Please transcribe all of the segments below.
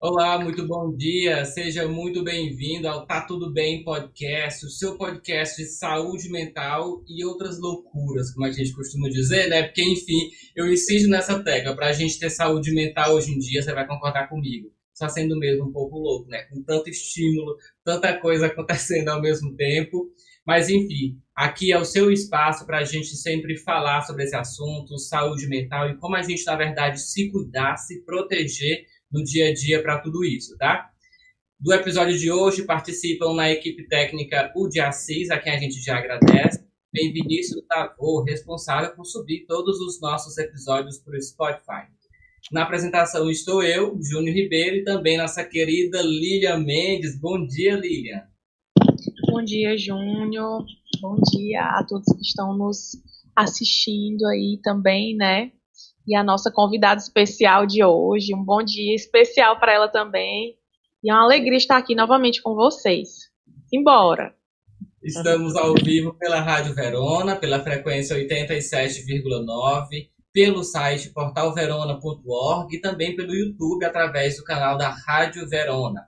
Olá, muito bom dia. Seja muito bem-vindo ao Tá Tudo Bem Podcast, o seu podcast de saúde mental e outras loucuras, como a gente costuma dizer, né? Porque, enfim, eu insisto nessa tecla. Para a gente ter saúde mental hoje em dia, você vai concordar comigo. Está sendo mesmo um pouco louco, né? Com tanto estímulo, tanta coisa acontecendo ao mesmo tempo. Mas, enfim, aqui é o seu espaço para a gente sempre falar sobre esse assunto, saúde mental e como a gente, na verdade, se cuidar, se proteger no dia a dia para tudo isso, tá? Do episódio de hoje participam na equipe técnica o de Assis, a quem a gente já agradece, e Vinícius Tavor, responsável por subir todos os nossos episódios para o Spotify. Na apresentação estou eu, Júnior Ribeiro, e também nossa querida Lilian Mendes. Bom dia, Lilian. Bom dia, Júnior. Bom dia a todos que estão nos assistindo aí também, né? E a nossa convidada especial de hoje. Um bom dia especial para ela também. E é uma alegria estar aqui novamente com vocês. Embora. Estamos ao vivo pela Rádio Verona, pela frequência 87,9, pelo site portalverona.org e também pelo YouTube através do canal da Rádio Verona.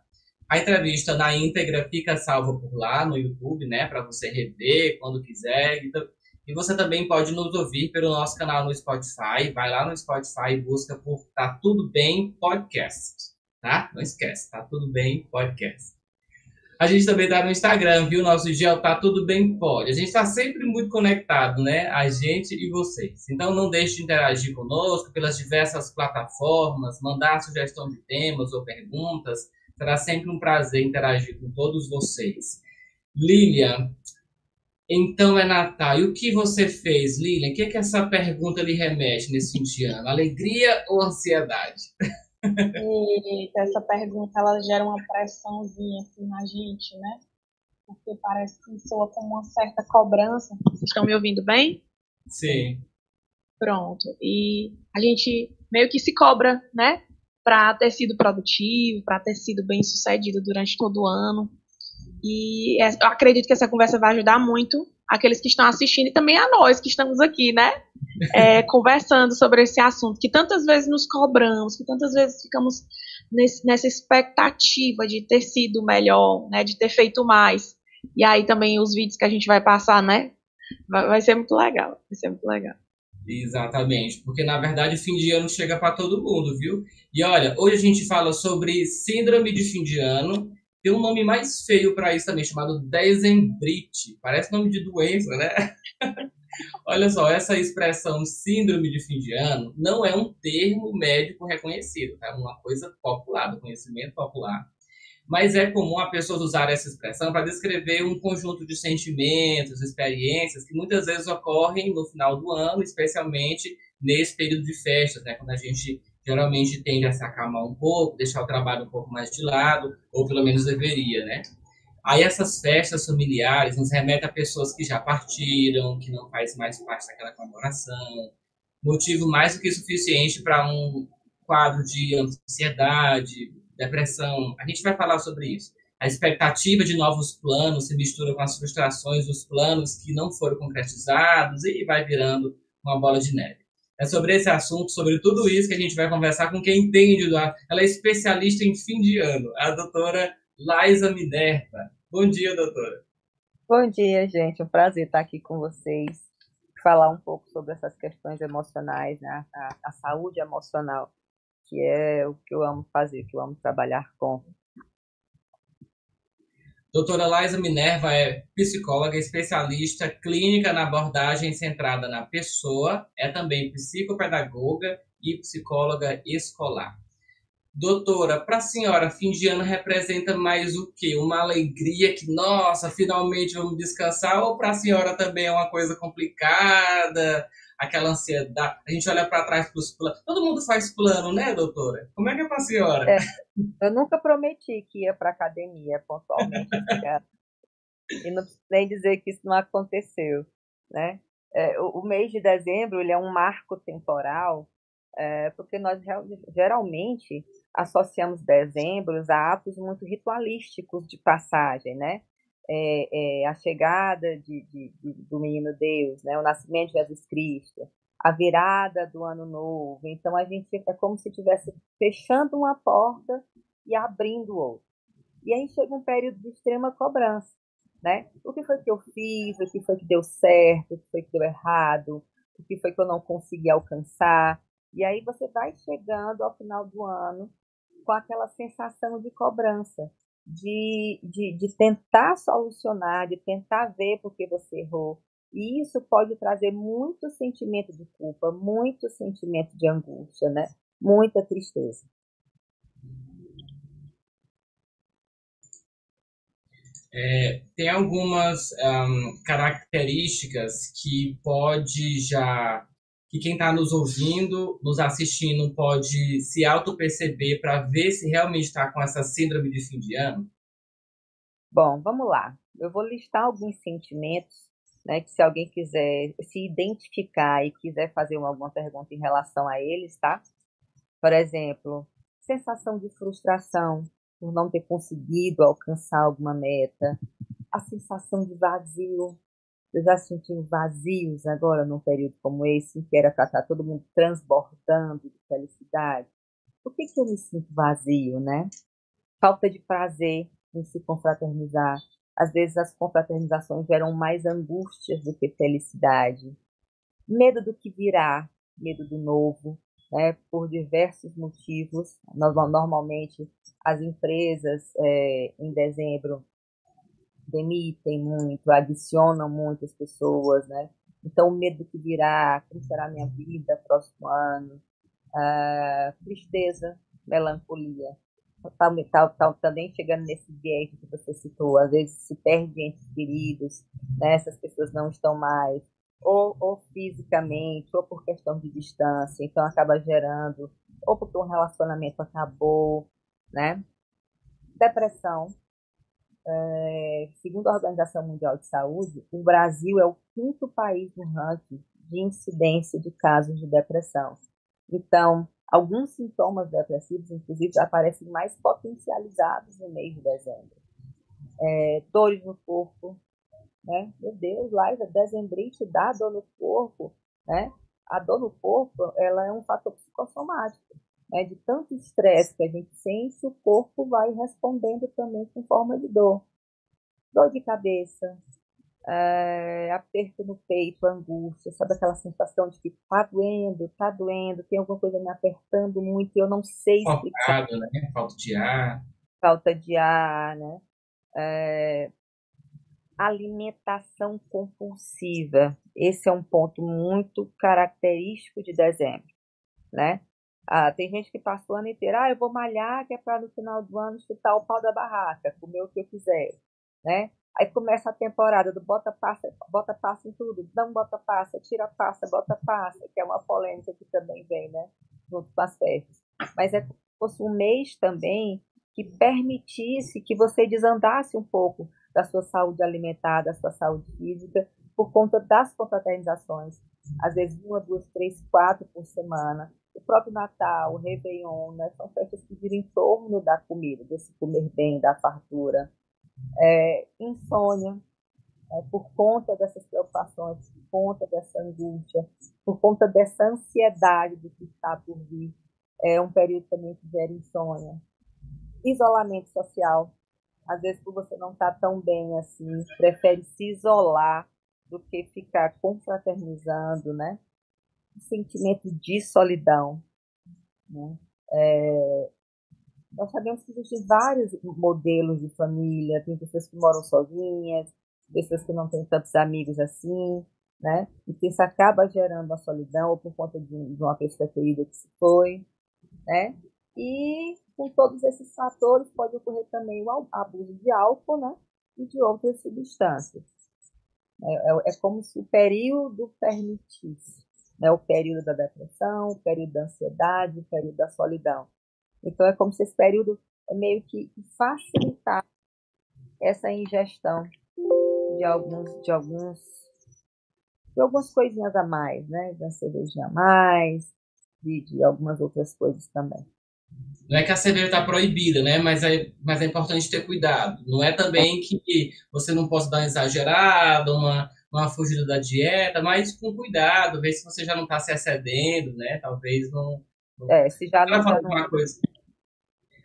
A entrevista na íntegra fica salva por lá no YouTube, né, para você rever quando quiser. E você também pode nos ouvir pelo nosso canal no Spotify. Vai lá no Spotify e busca por Tá Tudo Bem Podcast. Tá? Não esquece, Tá Tudo Bem Podcast. A gente também tá no Instagram, viu? Nosso gel Tá Tudo Bem Pode. A gente está sempre muito conectado, né? A gente e vocês. Então não deixe de interagir conosco pelas diversas plataformas, mandar sugestão de temas ou perguntas. Será sempre um prazer interagir com todos vocês. Lilian, então é Natal. E o que você fez, Lilian? O que, é que essa pergunta lhe remete nesse fim de ano? Alegria ou ansiedade? Essa pergunta ela gera uma pressãozinha assim na gente, né? Porque parece que soa como uma certa cobrança. Vocês estão me ouvindo bem? Sim. Pronto. E a gente meio que se cobra, né? Para ter sido produtivo, para ter sido bem sucedido durante todo o ano. E é, eu acredito que essa conversa vai ajudar muito aqueles que estão assistindo e também a nós que estamos aqui, né? É, conversando sobre esse assunto que tantas vezes nos cobramos, que tantas vezes ficamos nesse, nessa expectativa de ter sido melhor, né? De ter feito mais. E aí também os vídeos que a gente vai passar, né? Vai, vai ser muito legal. Vai ser muito legal. Exatamente, porque na verdade o fim de ano chega para todo mundo, viu? E olha, hoje a gente fala sobre síndrome de fim de ano tem um nome mais feio para isso também, chamado dezembrite. Parece nome de doença, né? Olha só, essa expressão síndrome de fim de ano não é um termo médico reconhecido, tá? é uma coisa popular, do conhecimento popular. Mas é comum a pessoas usar essa expressão para descrever um conjunto de sentimentos, experiências que muitas vezes ocorrem no final do ano, especialmente nesse período de festas, né? quando a gente geralmente tende a se acalmar um pouco, deixar o trabalho um pouco mais de lado, ou pelo menos deveria, né? Aí essas festas familiares nos remetem a pessoas que já partiram, que não faz mais parte daquela comemoração, motivo mais do que suficiente para um quadro de ansiedade, depressão. A gente vai falar sobre isso. A expectativa de novos planos se mistura com as frustrações dos planos que não foram concretizados e vai virando uma bola de neve. É sobre esse assunto, sobre tudo isso que a gente vai conversar com quem entende do Ela é especialista em fim de ano, a doutora Laisa Minerva. Bom dia, doutora. Bom dia, gente. Um prazer estar aqui com vocês. Falar um pouco sobre essas questões emocionais, né? a, a saúde emocional, que é o que eu amo fazer, que eu amo trabalhar com. Doutora Laisa Minerva é psicóloga, especialista clínica na abordagem centrada na pessoa, é também psicopedagoga e psicóloga escolar. Doutora, para a senhora, fim de ano representa mais o quê? Uma alegria que, nossa, finalmente vamos descansar? Ou para a senhora também é uma coisa complicada, aquela ansiedade. A gente olha para trás para os planos. Todo mundo faz plano, né, doutora? Como é que é para a senhora? É, eu nunca prometi que ia para academia pontualmente. e não nem dizer que isso não aconteceu, né? É, o, o, mês de dezembro ele é um marco temporal, é, porque nós geralmente associamos dezembro a atos muito ritualísticos de passagem, né? É, é, a chegada de, de, de, do menino Deus, né, o nascimento de Jesus Cristo, a virada do ano novo. Então a gente é como se estivesse fechando uma porta e abrindo o outro. E aí chega um período de extrema cobrança, né? O que foi que eu fiz? O que foi que deu certo? O que foi que deu errado? O que foi que eu não consegui alcançar? E aí você vai chegando ao final do ano com aquela sensação de cobrança, de, de, de tentar solucionar, de tentar ver por que você errou. E isso pode trazer muito sentimento de culpa, muito sentimento de angústia, né? Muita tristeza. É, tem algumas um, características que pode já que quem está nos ouvindo, nos assistindo, pode se auto-perceber para ver se realmente está com essa síndrome de fim de ano? Bom, vamos lá. Eu vou listar alguns sentimentos, né, que se alguém quiser se identificar e quiser fazer alguma pergunta em relação a eles, tá? Por exemplo, sensação de frustração por não ter conseguido alcançar alguma meta, a sensação de vazio. Vocês já sentiram vazios agora num período como esse, que era para estar todo mundo transbordando de felicidade? Por que, que eu me sinto vazio, né? Falta de prazer em se confraternizar. Às vezes as confraternizações geram mais angústias do que felicidade. Medo do que virá, medo do novo, né, por diversos motivos. Normalmente, as empresas é, em dezembro demitem muito, adicionam muitas pessoas, né? Então, o medo do que virá, como será a minha vida próximo ano, uh, tristeza, melancolia. Tá, tá, tá, também chegando nesse viés que você citou, às vezes se perde entre queridos, né? essas pessoas não estão mais, ou, ou fisicamente, ou por questão de distância, então acaba gerando, ou porque um relacionamento acabou, né? Depressão. É, segundo a Organização Mundial de Saúde, o Brasil é o quinto país no ranking de incidência de casos de depressão. Então, alguns sintomas depressivos, inclusive, aparecem mais potencializados no mês de dezembro. É, dores no corpo, né? Meu Deus, Laisa, dezembrite dá dor no corpo, né? A dor no corpo, ela é um fator psicossomático, né? De tanto estresse que a gente sente, o corpo vai respondendo também com forma de dor. Dor de cabeça, é, aperto no peito, angústia, sabe aquela sensação de que tá doendo, tá doendo, tem alguma coisa me apertando muito e eu não sei explicar. Faltado, né? Falta de ar. Falta de ar, né? É, alimentação compulsiva. Esse é um ponto muito característico de dezembro, né? Ah, tem gente que passa o ano inteiro, ah, eu vou malhar, que é para no final do ano chutar o pau da barraca, comer o que eu quiser, né? Aí começa a temporada do bota passa, bota passa em tudo, não bota passa, tira passa, bota passa, que é uma polêmica que também vem, né? Junto com as festas. Mas é como se fosse um mês também que permitisse que você desandasse um pouco da sua saúde alimentar, da sua saúde física, por conta das confraternizações. Às vezes uma, duas, três, quatro por semana. O próprio Natal, o Réveillon, né? são festas que giram em torno da comida, desse comer bem, da fartura. É, insônia, é, por conta dessas preocupações, por conta dessa angústia, por conta dessa ansiedade do que está por vir. É um período também que gera insônia. Isolamento social, às vezes por você não estar tá tão bem assim, prefere se isolar do que ficar confraternizando, né? O sentimento de solidão, né? É, nós sabemos que existem vários modelos de família, tem pessoas que moram sozinhas, pessoas que não têm tantos amigos assim, né? E que isso acaba gerando a solidão ou por conta de, uma pessoa querida que se foi, né? E com todos esses fatores pode ocorrer também o abuso de álcool, né? E de outras substâncias. É, é, é como se o período permitisse, né? O período da depressão, o período da ansiedade, o período da solidão. Então é como se esse período é meio que facilitar essa ingestão de alguns de alguns de algumas coisinhas a mais, né? De uma cervejinha a mais, de, de algumas outras coisas também. Não é que a cerveja está proibida, né? Mas é, mas é importante ter cuidado. Não é também que você não possa dar uma exagerada, uma, uma fugida da dieta, mas com cuidado, ver se você já não está se excedendo, né? Talvez não. não... É, se já não. Ela alguma coisa.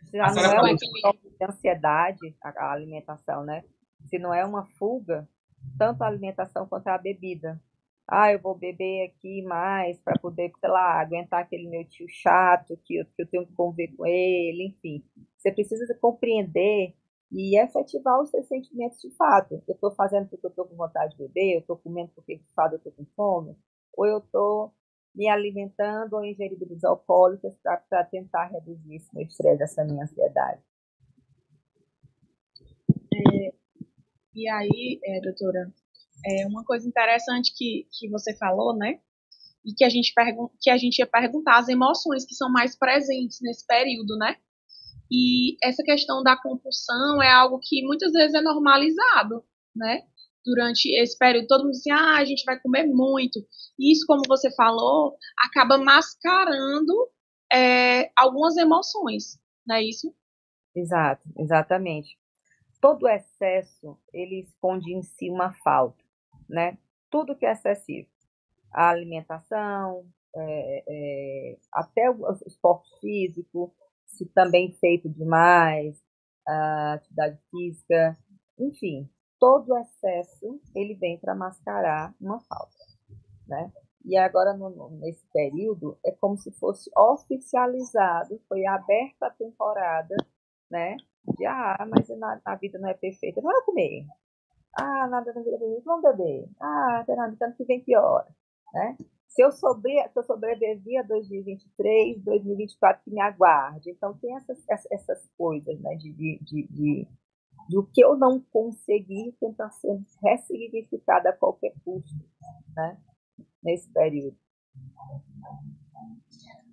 Se já não é uma de ansiedade, a alimentação, né? Se não é uma fuga, tanto a alimentação quanto a bebida. Ah, eu vou beber aqui mais para poder, sei lá, aguentar aquele meu tio chato que eu, que eu tenho que conviver com ele, enfim. Você precisa compreender e efetivar os seus sentimentos de fato. Eu estou fazendo porque eu estou com vontade de beber, eu estou comendo porque de fato eu estou com fome, ou eu estou me alimentando ou ingerindo bebidas alcoólicas para tentar reduzir esse meu estresse, essa minha ansiedade. É, e aí, é, doutora, é uma coisa interessante que, que você falou, né? E que a, gente que a gente ia perguntar as emoções que são mais presentes nesse período, né? E essa questão da compulsão é algo que muitas vezes é normalizado, né? Durante esse período, todo mundo diz assim, ah, a gente vai comer muito. E isso, como você falou, acaba mascarando é, algumas emoções, não é isso? Exato, exatamente. Todo excesso, ele esconde em si uma falta, né? Tudo que é excessivo. A alimentação, é, é, até o esporte físico, se também feito demais, a atividade física, enfim, todo excesso ele vem para mascarar uma falta, né? E agora no, nesse período é como se fosse oficializado, foi aberta a temporada, né? De ah, mas a, a vida não é perfeita, não vai comer. Ah, nada na vida é perfeita, vamos beber. Ah, tem nada, tanto que vem pior, né? Se eu, sobre, se eu sobreviver a 2023, 2024 que me aguarde. Então, tem essas, essas coisas, né, de, de, de, de do que eu não consegui tentar ser ressignificado a qualquer custo, né, nesse período.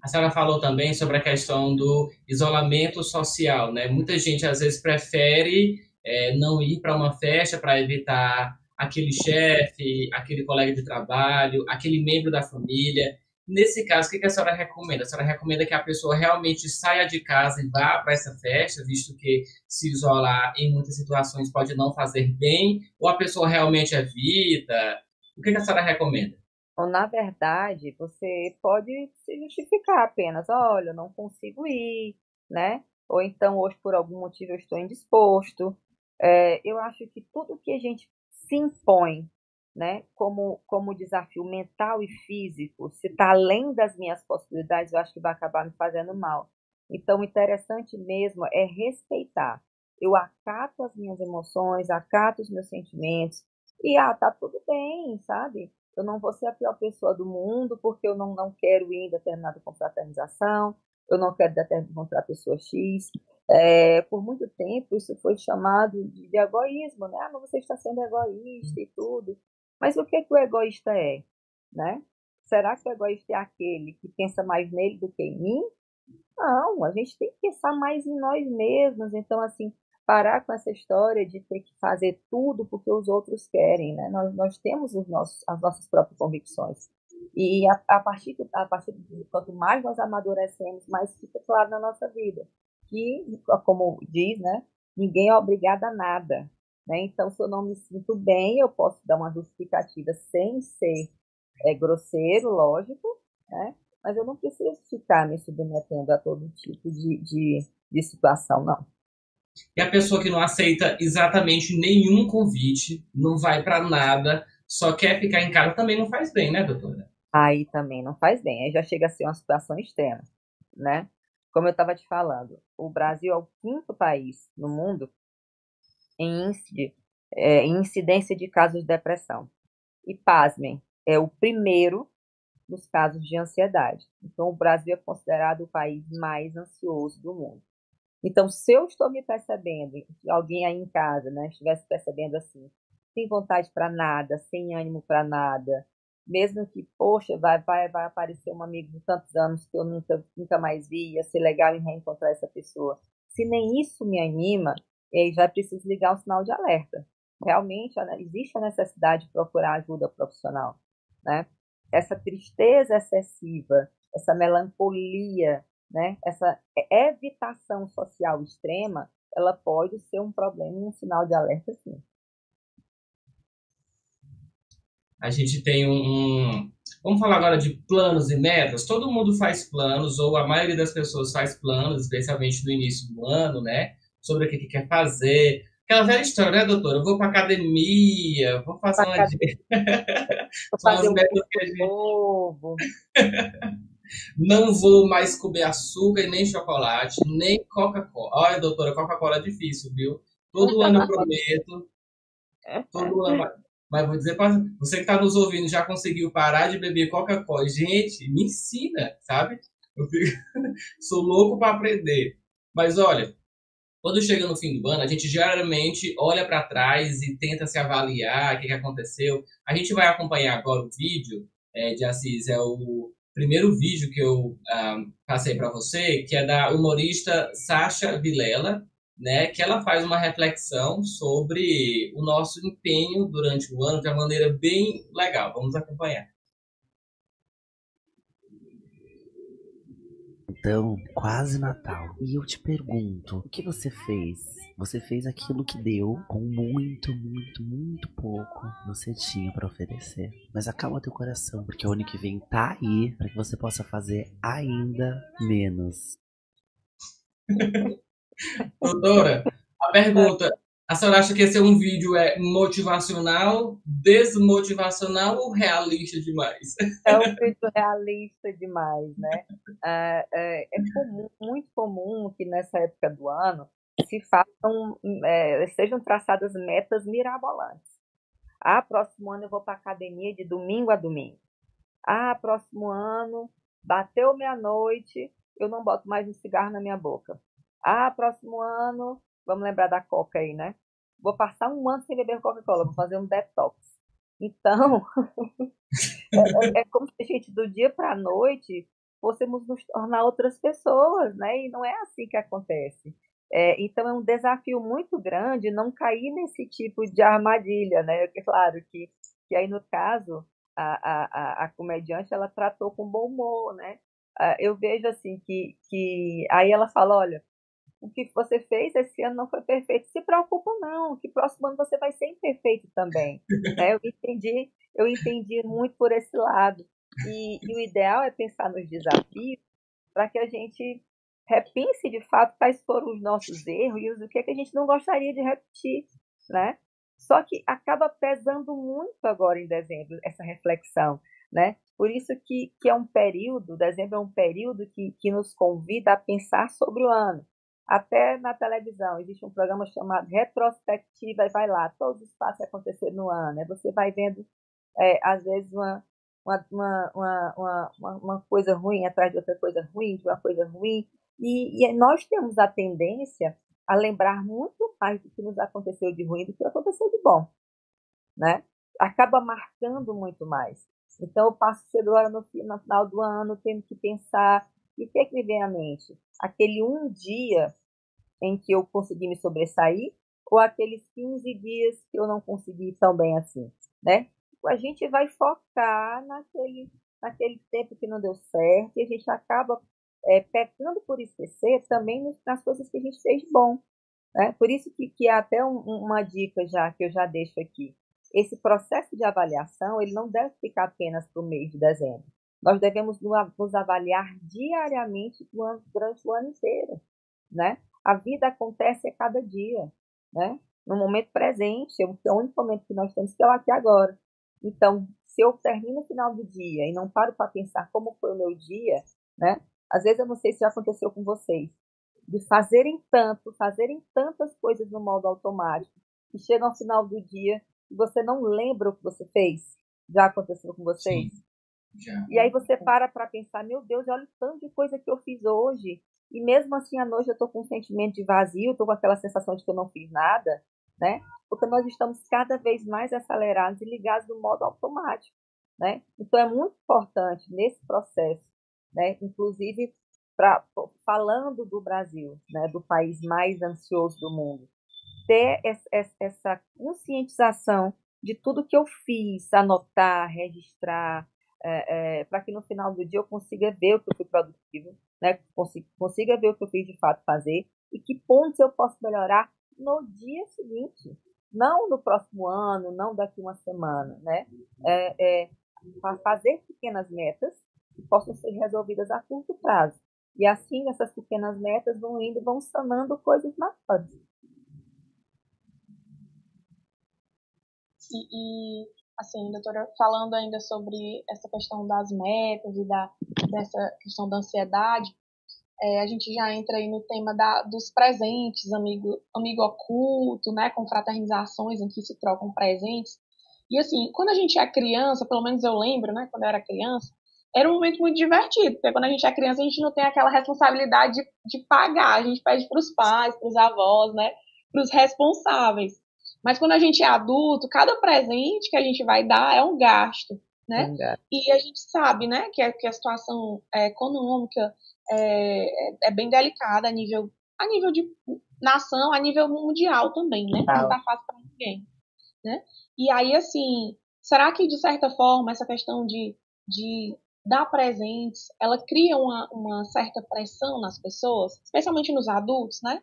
A senhora falou também sobre a questão do isolamento social, né? Muita gente às vezes prefere é, não ir para uma festa para evitar aquele chefe, aquele colega de trabalho, aquele membro da família. Nesse caso, o que a senhora recomenda? A senhora recomenda que a pessoa realmente saia de casa e vá para essa festa, visto que se isolar em muitas situações pode não fazer bem, ou a pessoa realmente evita? O que a senhora recomenda? Ou, na verdade, você pode se justificar apenas, olha, eu não consigo ir, né? Ou então, hoje, por algum motivo, eu estou indisposto. É, eu acho que tudo que a gente se impõe né, como, como desafio mental e físico, se está além das minhas possibilidades, eu acho que vai acabar me fazendo mal. Então, o interessante mesmo é respeitar. Eu acato as minhas emoções, acato os meus sentimentos, e ah, tá tudo bem, sabe? Eu não vou ser a pior pessoa do mundo porque eu não, não quero ir em determinada confraternização, eu não quero encontrar a pessoa X. É, por muito tempo isso foi chamado de, de egoísmo, né? Ah, mas você está sendo egoísta e tudo. Mas o que, que o egoísta é, né? Será que o egoísta é aquele que pensa mais nele do que em mim? Não, a gente tem que pensar mais em nós mesmos. Então, assim, parar com essa história de ter que fazer tudo porque os outros querem, né? Nós, nós temos os nossos, as nossas próprias convicções. E a, a, partir, a partir de quanto mais nós amadurecemos, mais fica claro na nossa vida que, como diz, né, ninguém é obrigado a nada. Né? Então, se eu não me sinto bem, eu posso dar uma justificativa sem ser é, grosseiro, lógico, né? mas eu não preciso ficar me submetendo a todo tipo de, de, de situação, não. E a pessoa que não aceita exatamente nenhum convite, não vai para nada, só quer ficar em casa, também não faz bem, né, doutora? Aí também não faz bem, aí já chega a ser uma situação extrema, né? Como eu estava te falando, o Brasil é o quinto país no mundo em, é, incidência de casos de depressão. E, pasmem, é o primeiro nos casos de ansiedade. Então, o Brasil é considerado o país mais ansioso do mundo. Então, se eu estou me percebendo, alguém aí em casa, né, estivesse percebendo assim, sem vontade para nada, sem ânimo para nada, mesmo que, poxa, vai, vai, vai aparecer um amigo de tantos anos que eu nunca, nunca mais vi, ia ser legal em reencontrar essa pessoa. Se nem isso me anima, já preciso ligar um sinal de alerta. Realmente existe a necessidade de procurar ajuda profissional, né? Essa tristeza excessiva, essa melancolia, né? Essa evitação social extrema, ela pode ser um problema e um sinal de alerta, sim a gente tem um, Vamos falar agora de planos e metas. Todo mundo faz planos, ou a maioria das pessoas faz planos, especialmente no início do ano, né? Sobre o que, que quer fazer. Aquela velha história, né, doutora? Eu vou para academia, vou fazer uma. Vou fazer um gente... novo. Não vou mais comer açúcar e nem chocolate, nem Coca-Cola. Olha, doutora, Coca-Cola é difícil, viu? Todo ano eu prometo. Todo ano. Mas vou dizer para você que está nos ouvindo, já conseguiu parar de beber Coca-Cola. Gente, me ensina, sabe? Eu fico... sou louco para aprender. Mas olha, quando chega no fim do ano, a gente geralmente olha para trás e tenta se avaliar o que, que, aconteceu. A gente vai acompanhar agora o vídeo é, de Assis, é o primeiro vídeo que eu ah, passei para você, que é da humorista Sasha Vilela, né, que ela faz uma reflexão sobre o nosso empenho durante o ano de uma maneira bem legal. Vamos acompanhar. Então, quase Natal. E eu te pergunto, o que você fez? Você fez aquilo que deu com muito, muito, muito pouco você tinha para oferecer. Mas acalma teu coração, porque o ano que vem tá aí para que você possa fazer ainda menos. Doutora, a pergunta: a senhora acha que esse é um vídeo é motivacional, desmotivacional ou realista demais? É um vídeo realista demais, né? É, é, é comum, muito comum que nessa época do ano se façam, é, sejam traçadas metas mirabolantes. Ah, próximo ano eu vou para academia de domingo a domingo. Ah, próximo ano, bateu meia-noite, eu não boto mais um cigarro na minha boca. Ah, próximo ano, vamos lembrar da Coca aí, né? Vou passar um ano sem beber Coca-Cola, vou fazer um detox. Então, é, é, é, como se a gente, do dia para a noite, fôssemos nos tornar outras pessoas, né? E não é assim que acontece. É, então, é um desafio muito grande não cair nesse tipo de armadilha, né? É claro que, que aí, no caso, a, a, a comediante, ela tratou com bom humor, né? Ah, eu vejo, assim, que, que aí ela fala, olha, o que você fez esse ano não foi perfeito. Se preocupa não, que próximo ano você vai ser imperfeito também. né? Eu entendi, eu entendi muito por esse lado. E, e o ideal é pensar nos desafios para que a gente repense de fato quais foram os nossos erros e o que, é que a gente não gostaria de repetir, né? Só que acaba pesando muito agora em dezembro essa reflexão, né? Por isso que, que é um período, dezembro é um período que, que nos convida a pensar sobre o ano. Até na televisão existe um programa chamado Retrospectiva, e vai lá, todos os fatos que no ano. Né? Você vai vendo, é, às vezes, uma, uma, uma, uma, uma, coisa ruim atrás de outra coisa ruim, de uma coisa ruim. E, e nós temos a tendência a lembrar muito mais do que nos aconteceu de ruim do que aconteceu de bom. Né? Acaba marcando muito mais. Então, eu passo agora no, no final do ano tendo que pensar e o que, é que me vem à mente? Aquele um dia em que eu consegui me sobressair ou aqueles 15 dias que eu não consegui tão bem assim, né? A gente vai focar naquele, naquele tempo que não deu certo e a gente acaba é, pecando por esquecer também nas coisas que a gente fez bom. Né? Por isso que, que há até um, uma dica já que eu já deixo aqui. Esse processo de avaliação ele não deve ficar apenas para o mês de dezembro. Nós devemos nos avaliar diariamente durante o ano inteiro, né? A vida acontece a cada dia, né? No momento presente, é o único momento que nós temos que é aqui agora. Então, se eu termino o final do dia e não paro para pensar como foi o meu dia, né? Às vezes eu não sei se já aconteceu com vocês, de fazerem tanto, fazerem tantas coisas no modo automático, e chega ao final do dia e você não lembra o que você fez. Já aconteceu com vocês? Sim. Já. E aí você para para pensar, meu Deus, olha o tanto de coisa que eu fiz hoje. E mesmo assim, à noite eu estou com um sentimento de vazio, estou com aquela sensação de que eu não fiz nada, né? Porque nós estamos cada vez mais acelerados e ligados no modo automático, né? Então é muito importante nesse processo, né? Inclusive pra, falando do Brasil, né? Do país mais ansioso do mundo, ter essa conscientização de tudo que eu fiz, anotar, registrar, é, é, para que no final do dia eu consiga ver o que eu fui produtivo, né? Consiga, consiga ver o que eu fiz de fato fazer e que pontos eu posso melhorar no dia seguinte, não no próximo ano, não daqui uma semana, né? É, é fazer pequenas metas que possam ser resolvidas a curto prazo. E assim, essas pequenas metas vão indo vão sanando coisas maiores. E, e, assim, doutora, falando ainda sobre essa questão das metas e da, dessa questão da ansiedade, é, a gente já entra aí no tema da, dos presentes, amigo, amigo oculto, né, com fraternizações em que se trocam presentes. E assim, quando a gente é criança, pelo menos eu lembro, né, quando eu era criança, era um momento muito divertido, porque quando a gente é criança, a gente não tem aquela responsabilidade de, de pagar, a gente pede para os pais, para os avós, né, para os responsáveis. Mas quando a gente é adulto, cada presente que a gente vai dar é um gasto, né? É e a gente sabe, né, que a, que a situação é, econômica é, é, é, bem delicada a nível, a nível de nação, a nível mundial também, né? Não tá fácil para ninguém, né? E aí, assim, será que de certa forma essa questão de, de dar presentes, ela cria uma, uma certa pressão nas pessoas, especialmente nos adultos, né?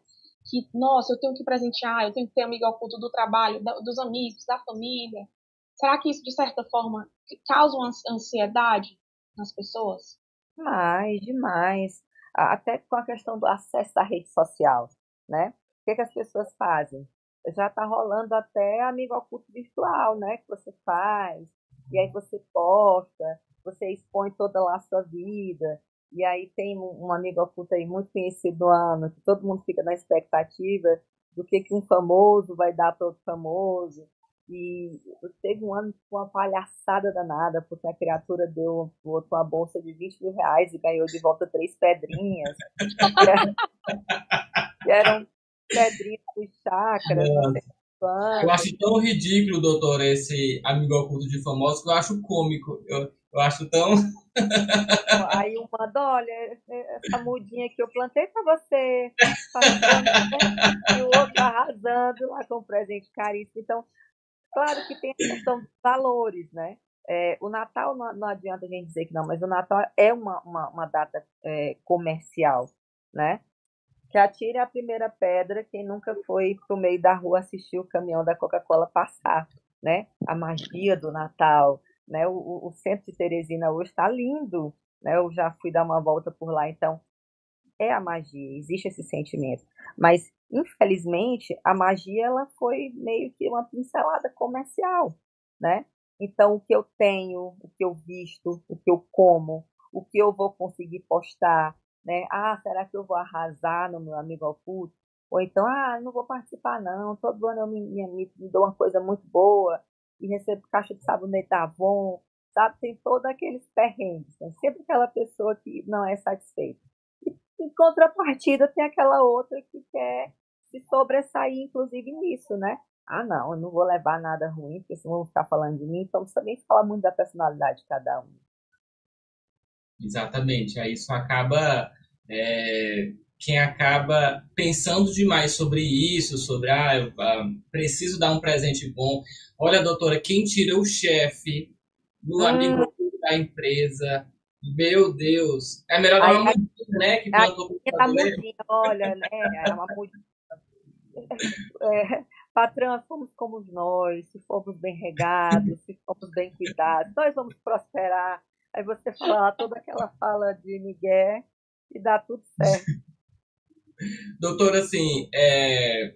Que, nossa, eu tenho que presentear, eu tenho que ter amigo oculto do trabalho, da, dos amigos, da família. Será que isso, de certa forma, causa uma ansiedade nas pessoas? Demais, demais. Até com a questão do acesso à rede social, né? O que, que as pessoas fazem? Já está rolando até amigo oculto virtual, né? Que você faz, e aí você posta, você expõe toda lá a sua vida. E aí tem um amigo oculto aí muito conhecido do ano, que todo mundo fica na expectativa do que, que um famoso vai dar para outro famoso. E teve um ano com uma palhaçada danada, porque a criatura deu outro uma bolsa de 20 mil reais e ganhou de volta três pedrinhas. que eram pedrinhas dos chakras. Eu acho tão ridículo, doutor, esse amigo oculto de famosos, que eu acho cômico. Eu, eu acho tão. Aí um manda, olha, essa mudinha que eu plantei para você. e o outro arrasando lá com um presente caríssimo. Então, claro que tem a questão dos valores, né? É, o Natal não, não, adianta a gente dizer que não, mas o Natal é uma, uma, uma data é, comercial, né? Que atire a primeira pedra quem nunca foi pro meio da rua assistir o caminhão da Coca-Cola passar, né? A magia do Natal, né? O, o centro de Teresina hoje está lindo. Né? Eu já fui dar uma volta por lá, então é a magia, existe esse sentimento. Mas, infelizmente, a magia ela foi meio que uma pincelada comercial. Né? Então, o que eu tenho, o que eu visto, o que eu como, o que eu vou conseguir postar, né? Ah, será que eu vou arrasar no meu amigo oculto? Ou então, ah, não vou participar não, todo ano eu me, me, me dou uma coisa muito boa, e recebo caixa de sabonete da Avon, sabe? Tem todos aqueles perrengues. Tem sempre aquela pessoa que não é satisfeita. E, em contrapartida, tem aquela outra que quer se sobressair, inclusive, nisso, né? Ah, não, eu não vou levar nada ruim, porque senão vão ficar falando de mim. Então, também fala muito da personalidade de cada um. Exatamente. Aí isso acaba é, quem acaba pensando demais sobre isso, sobre, ah, eu ah, preciso dar um presente bom. Olha, doutora, quem tira o chefe do hum. amigo da empresa, meu Deus, é melhor dar uma mudinha, né, que plantou mudinha, olha, né, é uma mudinha. É, patrão, somos como nós, se formos bem regados, se formos bem cuidados, nós vamos prosperar. Aí você fala toda aquela fala de Miguel e dá tudo certo. Doutor, assim, é,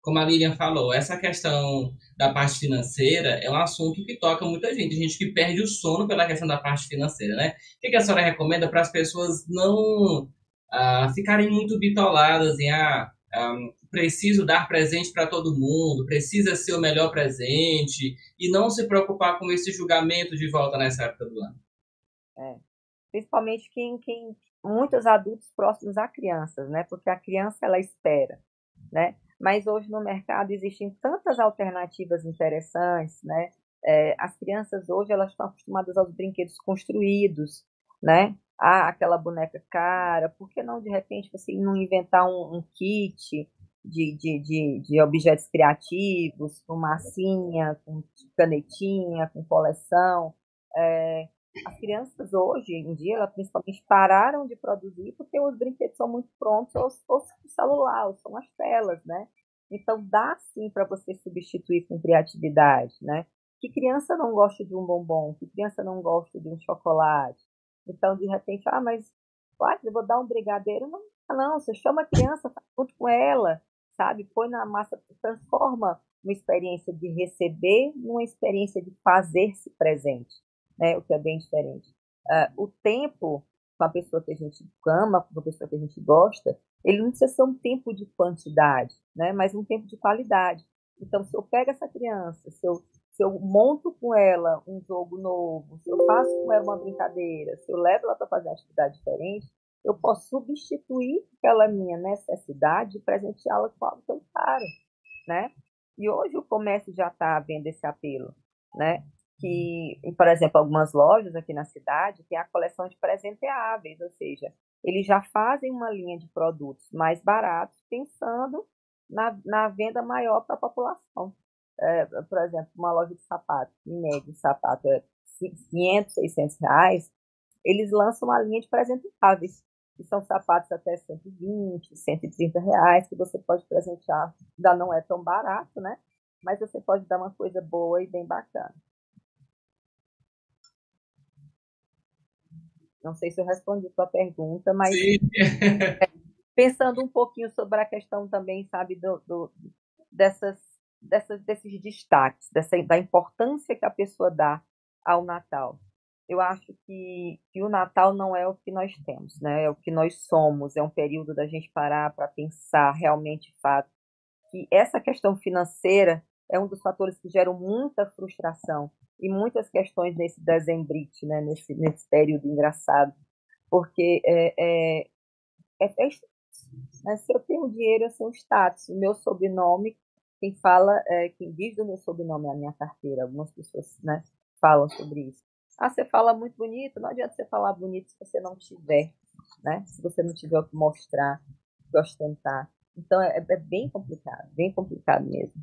como a Lilian falou, essa questão da parte financeira é um assunto que toca muita gente, gente que perde o sono pela questão da parte financeira, né? O que a senhora recomenda para as pessoas não ah, ficarem muito bitoladas em ah, ah, preciso dar presente para todo mundo, precisa ser o melhor presente e não se preocupar com esse julgamento de volta nessa época do ano? É. Principalmente quem, quem, muitos adultos próximos a crianças, né? Porque a criança ela espera, né? Mas hoje no mercado existem tantas alternativas interessantes, né? É, as crianças hoje elas estão acostumadas aos brinquedos construídos, né? Ah, aquela boneca cara, por que não de repente você não inventar um, um kit de, de, de, de, objetos criativos, com massinha, com canetinha, com coleção? É, as crianças hoje em dia, elas principalmente pararam de produzir porque os brinquedos são muito prontos, ou, ou o celular, ou são as telas, né? Então dá sim para você substituir com criatividade, né? Que criança não gosta de um bombom? Que criança não gosta de um chocolate? Então, de repente, ah, mas ah, eu vou dar um brigadeiro? Não, não, você chama a criança, faz junto com ela, sabe? Põe na massa, transforma uma experiência de receber numa experiência de fazer-se presente, né? O que é bem diferente. Uh, o tempo com a pessoa que a gente ama, com a pessoa que a gente gosta, ele não precisa ser um tempo de quantidade, né? Mas um tempo de qualidade. Então, se eu pego essa criança, se eu, se eu monto com ela um jogo novo, se eu faço com ela uma brincadeira, se eu levo ela para fazer uma atividade diferente, eu posso substituir aquela minha necessidade e presenteá-la com algo eu quero, né? E hoje o comércio já está vendo esse apelo, né? Que, por exemplo, algumas lojas aqui na cidade têm a coleção de presenteáveis, ou seja, eles já fazem uma linha de produtos mais baratos, pensando na, na venda maior para a população. É, por exemplo, uma loja de sapato, em média, sapato é 500, 600 reais, eles lançam uma linha de presenteáveis, que são sapatos até 120, 130 reais, que você pode presentear. Ainda não é tão barato, né? Mas você pode dar uma coisa boa e bem bacana. Não sei se eu respondi a sua pergunta, mas pensando um pouquinho sobre a questão também, sabe, do, do dessas, dessas, desses destaques, dessa, da importância que a pessoa dá ao Natal. Eu acho que, que o Natal não é o que nós temos, né? É o que nós somos. É um período da gente parar para pensar realmente, fato, que essa questão financeira é um dos fatores que geram muita frustração e muitas questões nesse dezembrite, né? Nesse, nesse período engraçado, porque é, é, é, é né? Se eu tenho dinheiro, eu um status. O meu sobrenome, quem fala, é, quem diz do meu sobrenome é a minha carteira. Algumas pessoas né, falam sobre isso. Ah, você fala muito bonito, não adianta você falar bonito se você não tiver, né? Se você não tiver o que mostrar, o que ostentar. Então é, é, bem complicado, bem complicado mesmo.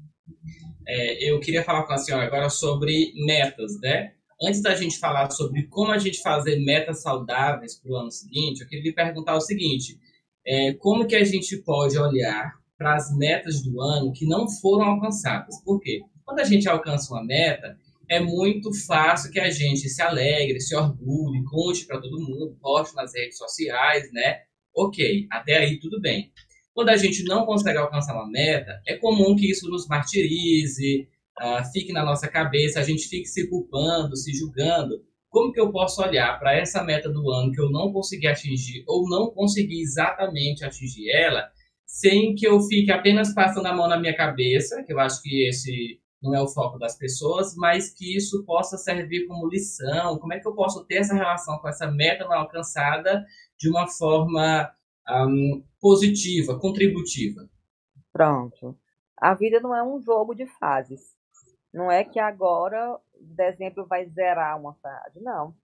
É, eu queria falar com a senhora agora sobre metas, né? Antes da gente falar sobre como a gente fazer metas saudáveis para o ano seguinte, eu queria lhe perguntar o seguinte: é, como que a gente pode olhar para as metas do ano que não foram alcançadas. Por quê? Quando a gente alcança uma meta, é muito fácil que a gente se alegre, se orgulhe, conte para todo mundo, poste nas redes sociais, né? Ok, até aí tudo bem. Quando a gente não consegue alcançar uma meta, é comum que isso nos martirize, uh, fique na nossa cabeça, a gente fique se culpando, se julgando, como que eu posso olhar para essa meta do ano que eu não consegui atingir ou não consegui exatamente atingir ela, sem que eu fique apenas passando a mão na minha cabeça, que eu acho que esse não é o foco das pessoas, mas que isso possa servir como lição. Como é que eu posso ter essa relação com essa meta não alcançada de uma forma um, positiva, contributiva? Pronto. A vida não é um jogo de fases. Não é que agora dezembro vai zerar uma fase. Não.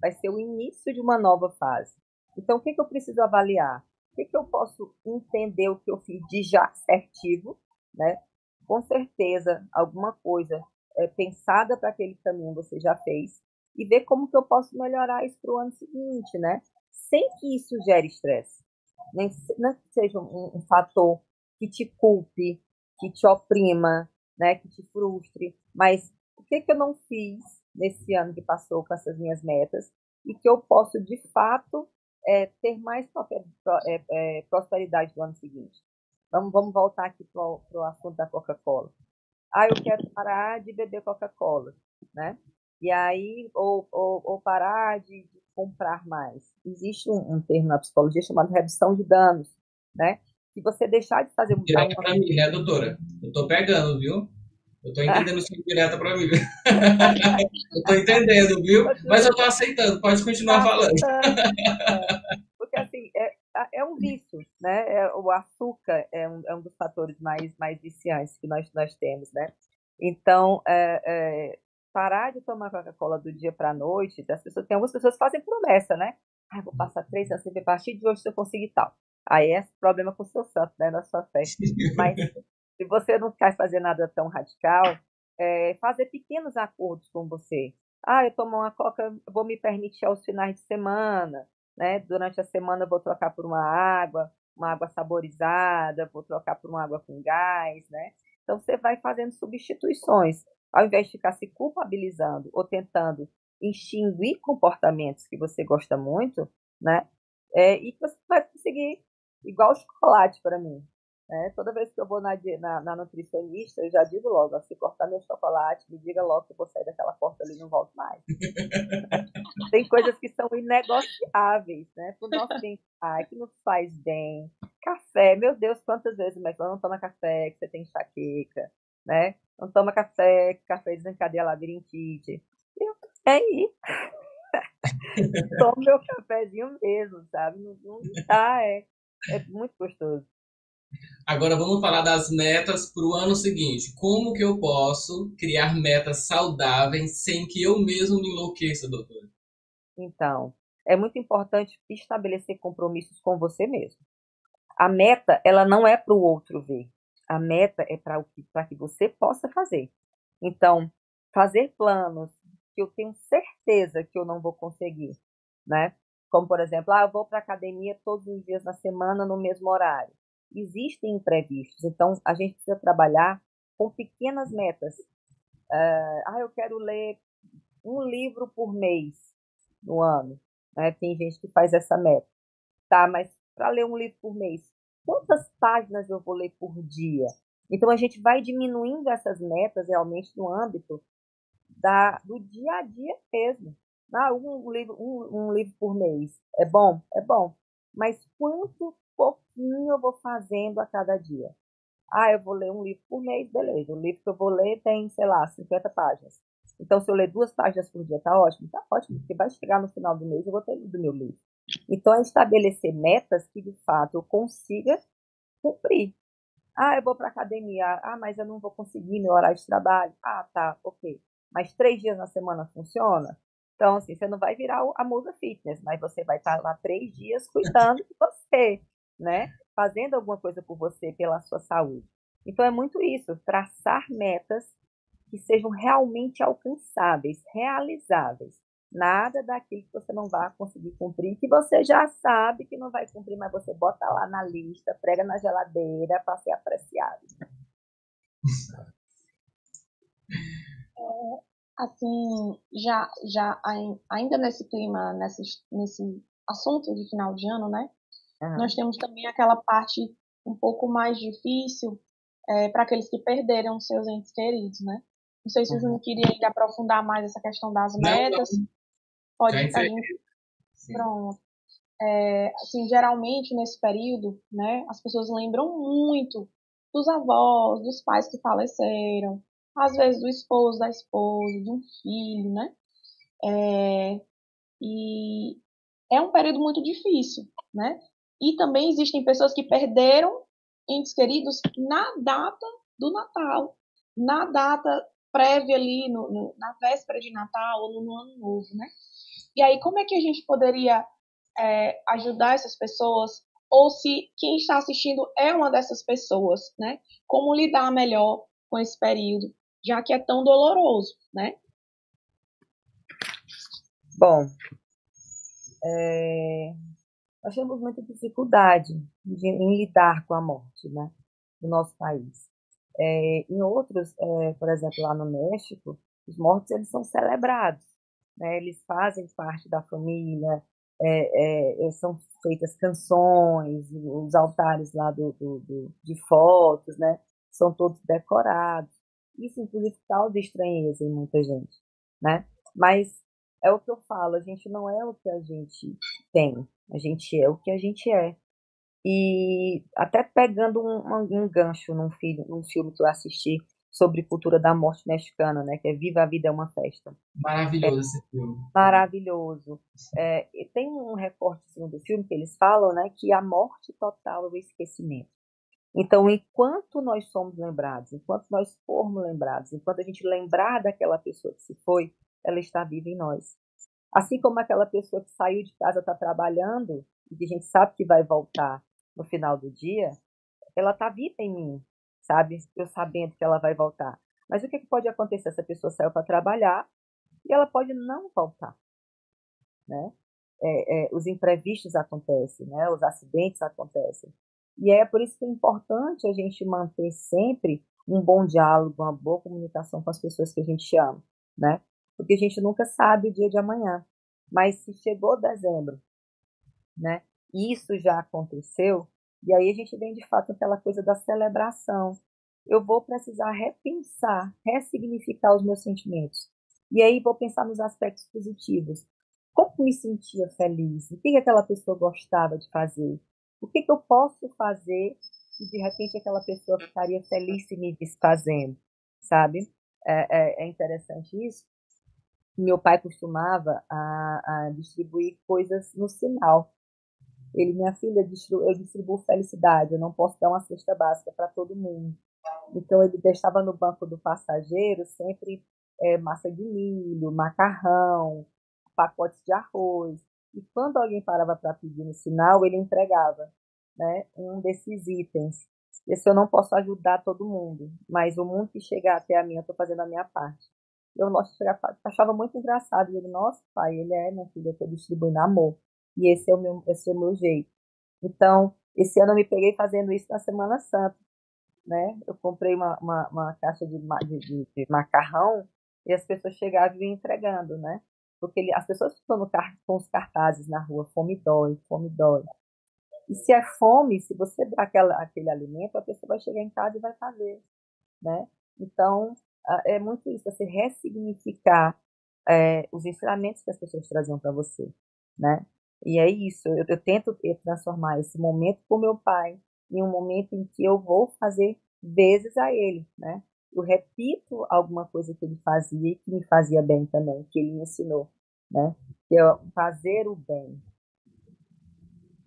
Vai ser o início de uma nova fase. Então, o que, que eu preciso avaliar? O que, que eu posso entender o que eu fiz de já assertivo, né? Com certeza, alguma coisa é, pensada para aquele caminho você já fez e ver como que eu posso melhorar isso para o ano seguinte, né? Sem que isso gere estresse. Nem, não que seja um, um fator que te culpe, que te oprima, né? Que te frustre, mas que, que eu não fiz nesse ano que passou com essas minhas metas e que eu posso, de fato, é, ter mais é, é, prosperidade no ano seguinte. Vamos, vamos voltar aqui para o assunto da Coca-Cola. Ah, eu quero parar de beber Coca-Cola, né? E aí, ou, ou, ou parar de, de, comprar mais. Existe um, um, termo na psicologia chamado redução de danos, né? Se você deixar de fazer... Direto para mim, né, doutora? Eu tô pegando, viu? Eu tô entendendo isso direto para mim. eu tô entendendo, viu? Mas eu tô aceitando, pode continuar falando. Porque assim, é, é um vício, né? É, o açúcar é um, é um dos fatores mais, mais viciantes que nós, nós temos, né? Então, é, é, parar de tomar Coca-Cola do dia para a noite, as pessoas, tem algumas pessoas que fazem promessa, né? Ah, vou passar três anos sem a partir de hoje se eu conseguir tal. Aí é problema com o seu santo, né? Na sua fé. Mas se você não quer fazer nada tão radical, é, fazer pequenos acordos com você. Ah, eu tomo uma coca, vou me permitir aos finais de semana, né? Durante a semana eu vou trocar por uma água, uma água saborizada, vou trocar por uma água com gás, né? Então você vai fazendo substituições. Ao invés de ficar se culpabilizando ou tentando extinguir comportamentos que você gosta muito, né? É, e você vai conseguir, igual chocolate para mim. Né? Toda vez que eu vou na, na, na, nutricionista, eu já digo logo: ó, se cortar meu chocolate, me diga logo que eu vou sair daquela porta ali e não volto mais. Tem coisas que são inegociáveis, né? Para o nosso bem-estar, que nos faz bem. Café, meu Deus, quantas vezes mas não toma café, que você tem enxaqueca, né? Não toma café, café desencadeia labirintite. Eu, é aí. Tomo meu cafezinho mesmo, sabe? Não, não tá, é, é muito gostoso. Agora vamos falar das metas para o ano seguinte. Como que eu posso criar metas saudáveis sem que eu mesmo me enlouqueça, doutor? Então, é muito importante estabelecer compromissos com você mesmo. A meta, ela não é para o outro ver. A meta é para que, que você possa fazer. Então, fazer planos que eu tenho certeza que eu não vou conseguir, né? Como, por exemplo, ah, eu vou para academia todos os dias na semana no mesmo horário existem imprevistos. Então, a gente precisa trabalhar com pequenas metas. Uh, ah, eu quero ler um livro por mês no ano. Né? Tem gente que faz essa meta. Tá, mas para ler um livro por mês, quantas páginas eu vou ler por dia? Então, a gente vai diminuindo essas metas realmente no âmbito da, do dia a dia mesmo. Ah, um, livro, um, um livro por mês. É bom? É bom. Mas quanto pouquinho eu vou fazendo a cada dia. Ah, eu vou ler um livro por mês, beleza. O livro que eu vou ler tem, sei lá, 50 páginas. Então, se eu ler duas páginas por dia, tá ótimo? Tá ótimo, porque vai chegar no final do mês eu vou ter lido meu livro. Então, é estabelecer metas que, de fato, eu consiga cumprir. Ah, eu vou para academia. Ah, mas eu não vou conseguir meu horário de trabalho. Ah, tá, ok. Mas três dias na semana funciona? Então, assim, você não vai virar a musa fitness, mas você vai estar lá três dias cuidando de você né? Fazendo alguma coisa por você, pela sua saúde. Então é muito isso, traçar metas que sejam realmente alcançáveis, realizáveis. Nada daquilo que você não vai conseguir cumprir, que você já sabe que não vai cumprir, mas você bota lá na lista, prega na geladeira para ser apreciado. É, assim, já, já ainda nesse clima, nesse, nesse assunto de final de ano, né? Uhum. Nós temos também aquela parte um pouco mais difícil é, para aqueles que perderam seus entes queridos, né? Não sei se o Júnior queria ainda aprofundar mais essa questão das metas. Não, não. Pode a gente... Pronto. É, assim, geralmente nesse período, né, as pessoas lembram muito dos avós, dos pais que faleceram, às vezes do esposo, da esposa, de um filho, né? É, e é um período muito difícil, né? E também existem pessoas que perderam entes queridos na data do Natal, na data prévia ali, no, no, na véspera de Natal ou no Ano Novo, né? E aí, como é que a gente poderia é, ajudar essas pessoas? Ou se quem está assistindo é uma dessas pessoas, né? Como lidar melhor com esse período, já que é tão doloroso, né? Bom, é, nós temos muita dificuldade de, em lidar com a morte né, no nosso país. É, em outros, é, por exemplo, lá no México, os mortos eles são celebrados, né, eles fazem parte da família, é, é, é são feitas canções, os altares lá do, do, do, de fotos, né, são todos decorados. Isso, inclusive, causa estranheza em muita gente, né? Mas é o que eu falo, a gente não é o que a gente tem, a gente é o que a gente é. E até pegando um, um gancho num filme, num filme que eu assisti sobre cultura da morte mexicana, né? Que é Viva a Vida é uma Festa. Maravilhoso é, esse filme. Maravilhoso. É, tem um recortezinho do filme que eles falam, né? Que a morte total é o esquecimento. Então, enquanto nós somos lembrados, enquanto nós formos lembrados, enquanto a gente lembrar daquela pessoa que se foi, ela está viva em nós. Assim como aquela pessoa que saiu de casa está trabalhando e que a gente sabe que vai voltar no final do dia, ela está viva em mim, sabe? Eu sabendo que ela vai voltar. Mas o que, que pode acontecer? Essa pessoa saiu para trabalhar e ela pode não voltar, né? É, é, os imprevistos acontecem, né? Os acidentes acontecem. E é por isso que é importante a gente manter sempre um bom diálogo, uma boa comunicação com as pessoas que a gente ama, né? Porque a gente nunca sabe o dia de amanhã. Mas se chegou dezembro, né? E isso já aconteceu, e aí a gente vem de fato aquela coisa da celebração. Eu vou precisar repensar, ressignificar os meus sentimentos. E aí vou pensar nos aspectos positivos. Como me sentia feliz? O que aquela pessoa gostava de fazer? O que, que eu posso fazer e de repente aquela pessoa ficaria feliz se me desfazendo, sabe? É, é, é interessante isso. Meu pai costumava a, a, distribuir coisas no sinal. Ele, minha filha, eu distribuo felicidade, eu não posso dar uma cesta básica para todo mundo. Então ele deixava no banco do passageiro sempre é, massa de milho, macarrão, pacotes de arroz. E quando alguém parava para pedir no sinal, ele entregava né, um desses itens. Esse eu não posso ajudar todo mundo, mas o mundo que chegar até a mim, eu estou fazendo a minha parte. Eu nossa, achava muito engraçado. Ele, nossa, pai, ele é, minha filha, eu estou distribuindo amor. E esse é, o meu, esse é o meu jeito. Então, esse ano eu me peguei fazendo isso na Semana Santa. Né? Eu comprei uma, uma, uma caixa de, de, de, macarrão e as pessoas chegavam e entregando, né? Porque ele, as pessoas ficam com os cartazes na rua, fome dói, fome dói. E se é fome, se você dá aquela, aquele alimento, a pessoa vai chegar em casa e vai fazer, né? Então, é muito isso, você ressignificar é, os ensinamentos que as pessoas traziam para você, né? E é isso, eu, eu tento transformar esse momento com meu pai em um momento em que eu vou fazer vezes a ele, né? Eu repito alguma coisa que ele fazia e que me fazia bem também, que ele me ensinou, né? Que é fazer o bem,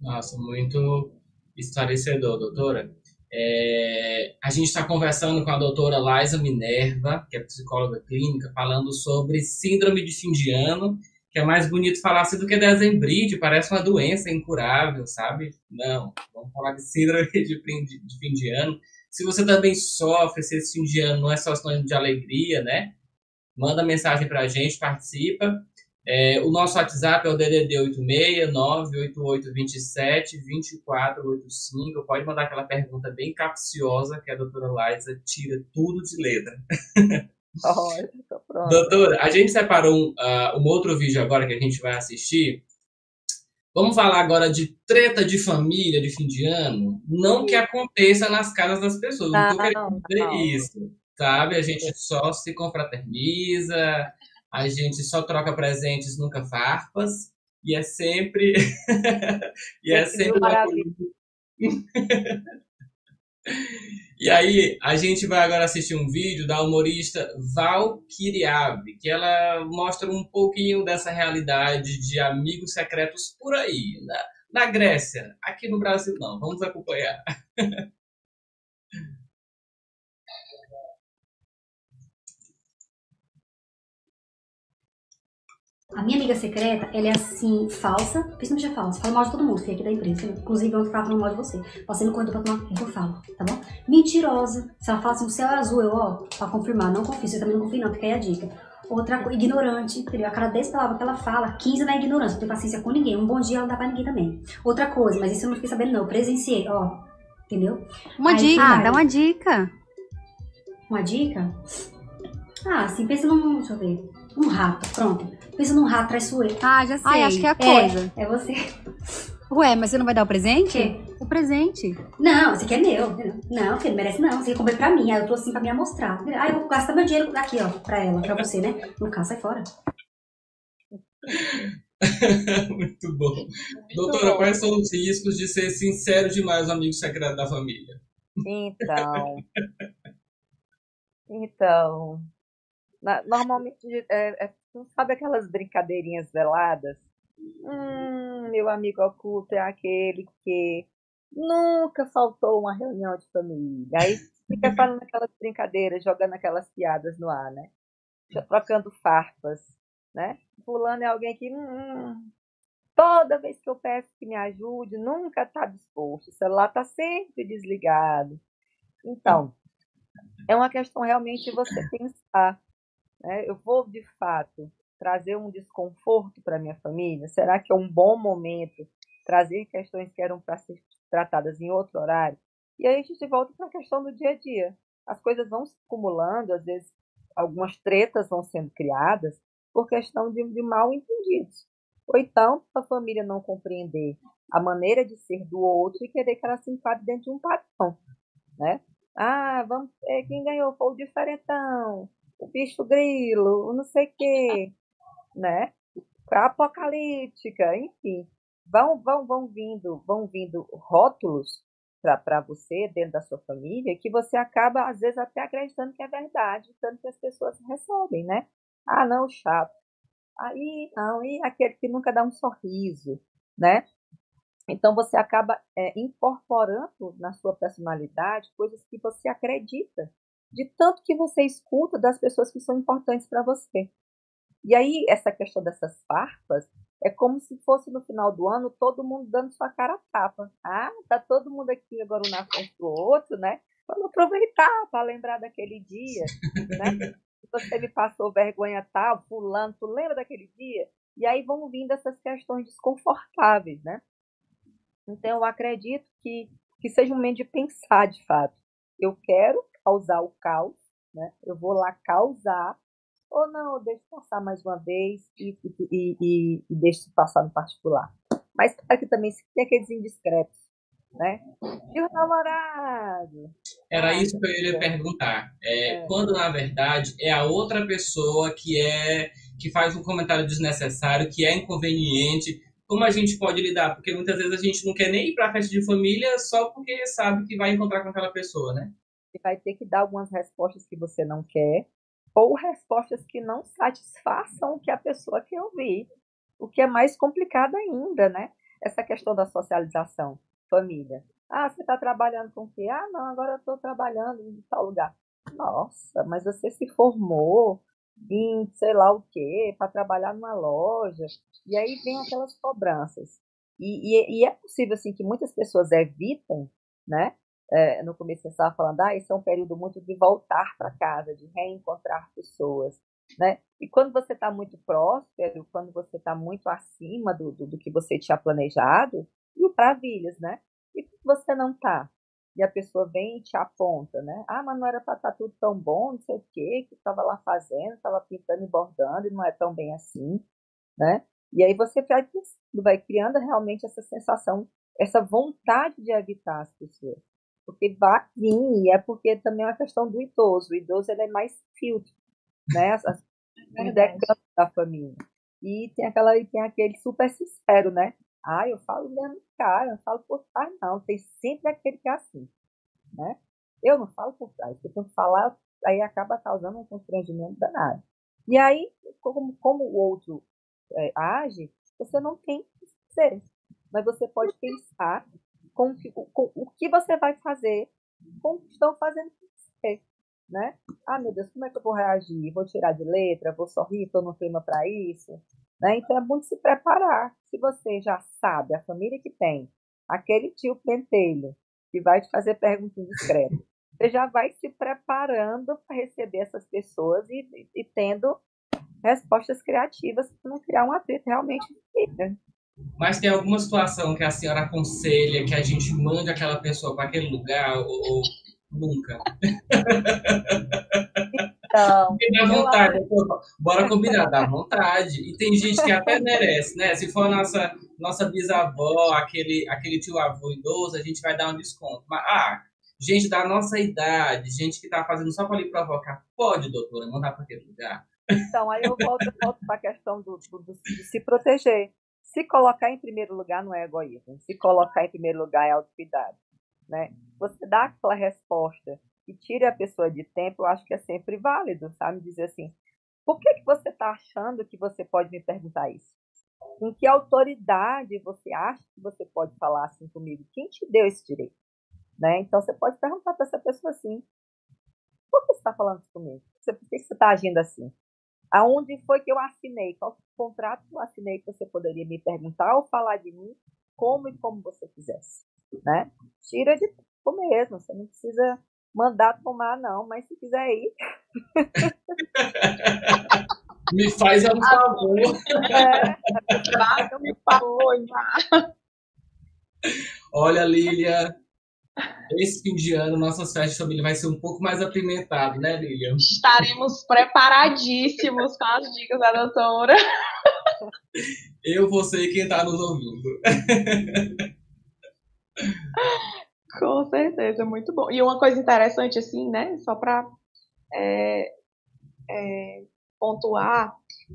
nossa, muito esclarecedor, doutora. É, a gente está conversando com a doutora Liza Minerva, que é psicóloga clínica, falando sobre síndrome de fim de ano, que é mais bonito falar assim do que dezembrite, parece uma doença incurável, sabe? Não, vamos falar de síndrome de fim de, de, fim de ano. Se você também sofre, se esse fim de ano não é só sinônimo de alegria, né? Manda mensagem para a gente, participa. É, o nosso WhatsApp é o DDD 86 98827 2485. Pode mandar aquela pergunta bem capciosa que a doutora Liza tira tudo de letra. Doutora, a gente separou um, uh, um outro vídeo agora que a gente vai assistir. Vamos falar agora de treta de família de fim de ano. Não que aconteça nas casas das pessoas. Não, estou querendo dizer não. isso. Sabe? A gente só se confraterniza a gente só troca presentes, nunca farpas, e é sempre. e é sempre E aí, a gente vai agora assistir um vídeo da humorista Val Kiriabe, que ela mostra um pouquinho dessa realidade de amigos secretos por aí, na, na Grécia. Aqui no Brasil, não. Vamos acompanhar. A minha amiga secreta, ela é assim, falsa, principalmente é falsa, fala mal de todo mundo, é aqui da empresa. Inclusive, ontem tava falando mal de você. Passei no corredor pra tomar que eu falo? Mentirosa. Se ela fala assim, o céu é azul, eu, ó, pra confirmar, não confio, você também não confia não, fica aí a dica. Outra coisa, ignorante, entendeu? A cada 10 palavras que ela fala, 15 na ignorância, não tem paciência com ninguém. Um bom dia ela não dá pra ninguém também. Outra coisa, mas isso eu não fiquei sabendo não, eu presenciei, ó, entendeu? Uma aí, dica, ah, dá uma dica. Uma dica? Ah, assim, pensa num, deixa eu ver, um rato, pronto pensa num rato traiçoeiro. Ah, já sei. Ai, acho que é a coisa. É, é você. Ué, mas você não vai dar o presente? Que? O presente. Não, esse aqui é meu. Não, você não merece não. Você comprei pra mim. Aí eu tô assim pra me amostrar. Ah, eu vou gastar meu dinheiro aqui, ó, pra ela, pra você, né? No caso, sai fora. Muito bom. Muito Doutora, bom. quais são os riscos de ser sincero demais amigo secreto da família? Então. então. normalmente é, é não sabe aquelas brincadeirinhas veladas? Hum, meu amigo oculto é aquele que nunca faltou uma reunião de família. Aí fica falando aquelas brincadeiras, jogando aquelas piadas no ar, né? Trocando farpas, né? Fulano é alguém que hum, toda vez que eu peço que me ajude, nunca está disposto. O celular está sempre desligado. Então, é uma questão realmente de você pensar né? Eu vou, de fato, trazer um desconforto para minha família? Será que é um bom momento trazer questões que eram para ser tratadas em outro horário? E aí a gente volta para a questão do dia a dia. as coisas vão se acumulando, às vezes algumas tretas vão sendo criadas por questão de, de mal entendidos. Ou então a família não compreender a maneira de ser do outro e querer que ela se enquadre dentro de um padrão, né? Ah, vamos, é, quem ganhou foi o diferentão, o bicho grilo, o não sei o quê, né? A apocalíptica, enfim. Vão, vão, vão vindo, vão vindo rótulos para você dentro da sua família que você acaba às vezes até acreditando que é verdade, tanto que as pessoas recebem, né? Ah, não, chato. Aí, não, e aquele que nunca dá um sorriso, né? Então você acaba é, incorporando na sua personalidade coisas que você acredita, de tanto que você escuta das pessoas que são importantes para você. E aí, essa questão dessas farpas é como se fosse no final do ano todo mundo dando sua cara a tapa. Ah, tá todo mundo aqui agora um na frente do outro, né? Vamos aproveitar para lembrar daquele dia, né? Você me passou vergonha tal, fulano, tu lembra daquele dia? E aí vão vindo essas questões desconfortáveis, né? Então eu acredito que, que seja um momento de pensar de fato. Eu quero causar o caos, né? Eu vou lá causar ou não, eu deixo passar mais uma vez e, e, e, e deixo passar no particular. Mas claro que também tem aqueles indiscretos, né? E o namorado? Era isso que eu ia perguntar. É, é. Quando, na verdade, é a outra pessoa que é que faz um comentário desnecessário, que é inconveniente, como a gente pode lidar? Porque muitas vezes a gente não quer nem ir para a festa de família só porque sabe que vai encontrar com aquela pessoa, né? Você vai ter que dar algumas respostas que você não quer, ou respostas que não satisfaçam o que a pessoa quer ouvir, o que é mais complicado ainda, né? Essa questão da socialização, família. Ah, você está trabalhando com o quê? Ah, não, agora eu estou trabalhando em tal lugar. Nossa, mas você se formou em sei lá o quê, para trabalhar numa loja. E aí vem aquelas cobranças. E, e, e, é possível assim que muitas pessoas evitem, né? É, no começo você estava falando, ah, esse é um período muito de voltar para casa, de reencontrar pessoas, né? E quando você está muito próspero, quando você está muito acima do, do, do, que você tinha planejado, maravilhas, né? E você não está? E a pessoa vem e te aponta, né? Ah, mas não era para estar tá tudo tão bom, não sei o quê, que estava lá fazendo, estava pintando e bordando, e não é tão bem assim, né? E aí você vai, vai criando realmente essa sensação, essa vontade de evitar as pessoas. Porque vai vir, e é porque também é uma questão do idoso. O idoso ele é mais filtro, né? As, as da família. E tem, aquela, tem aquele super sincero, né? Ah, eu falo mesmo cara, eu falo por trás, não. Tem sempre aquele que é assim, né? Eu não falo por trás, porque eu falar, aí acaba causando um constrangimento danado. E aí, como, como o outro é, age, você não tem que ser. Mas você pode pensar com, com, o que você vai fazer com o que estão fazendo com você, né? Ah, meu Deus, como é que eu vou reagir? Vou tirar de letra? Vou sorrir? Estou no clima para isso? Né? Então é muito se preparar. Se você já sabe, a família que tem, aquele tio pentelho que vai te fazer perguntas discretas, você já vai se preparando para receber essas pessoas e, e, e tendo respostas criativas para não criar um atrito realmente. Né? Mas tem alguma situação que a senhora aconselha que a gente mande aquela pessoa para aquele lugar ou, ou nunca? Então, dá vontade, bora combinar, dá vontade. E tem gente que até merece, né? Se for a nossa, nossa bisavó, aquele, aquele tio avô idoso, a gente vai dar um desconto. Mas, ah, gente da nossa idade, gente que tá fazendo só para lhe provocar, pode, doutora, mandar para aquele lugar. Então, aí eu volto, volto para a questão do, do, do, de se proteger. Se colocar em primeiro lugar não é egoísmo. Se colocar em primeiro lugar é autocuidado. Né? Você dá aquela resposta e tire a pessoa de tempo, eu acho que é sempre válido, sabe? Dizer assim, por que, que você está achando que você pode me perguntar isso? Com que autoridade você acha que você pode falar assim comigo? Quem te deu esse direito? Né? Então você pode perguntar para essa pessoa assim: por que você está falando isso comigo? Por que você está agindo assim? Aonde foi que eu assinei? Qual contrato que eu assinei que você poderia me perguntar ou falar de mim como e como você quisesse, né? Tira de tempo mesmo, você não precisa mandar tomar não, mas se quiser ir. me faz um favor. É, me favor, Olha, Lília, esse fim de ano, nossas festas de família vai ser um pouco mais apimentado, né, Lilian? Estaremos preparadíssimos com as dicas da doutora. Eu, você e quem está nos ouvindo. Com certeza, muito bom. E uma coisa interessante, assim, né, só para é, é, pontuar,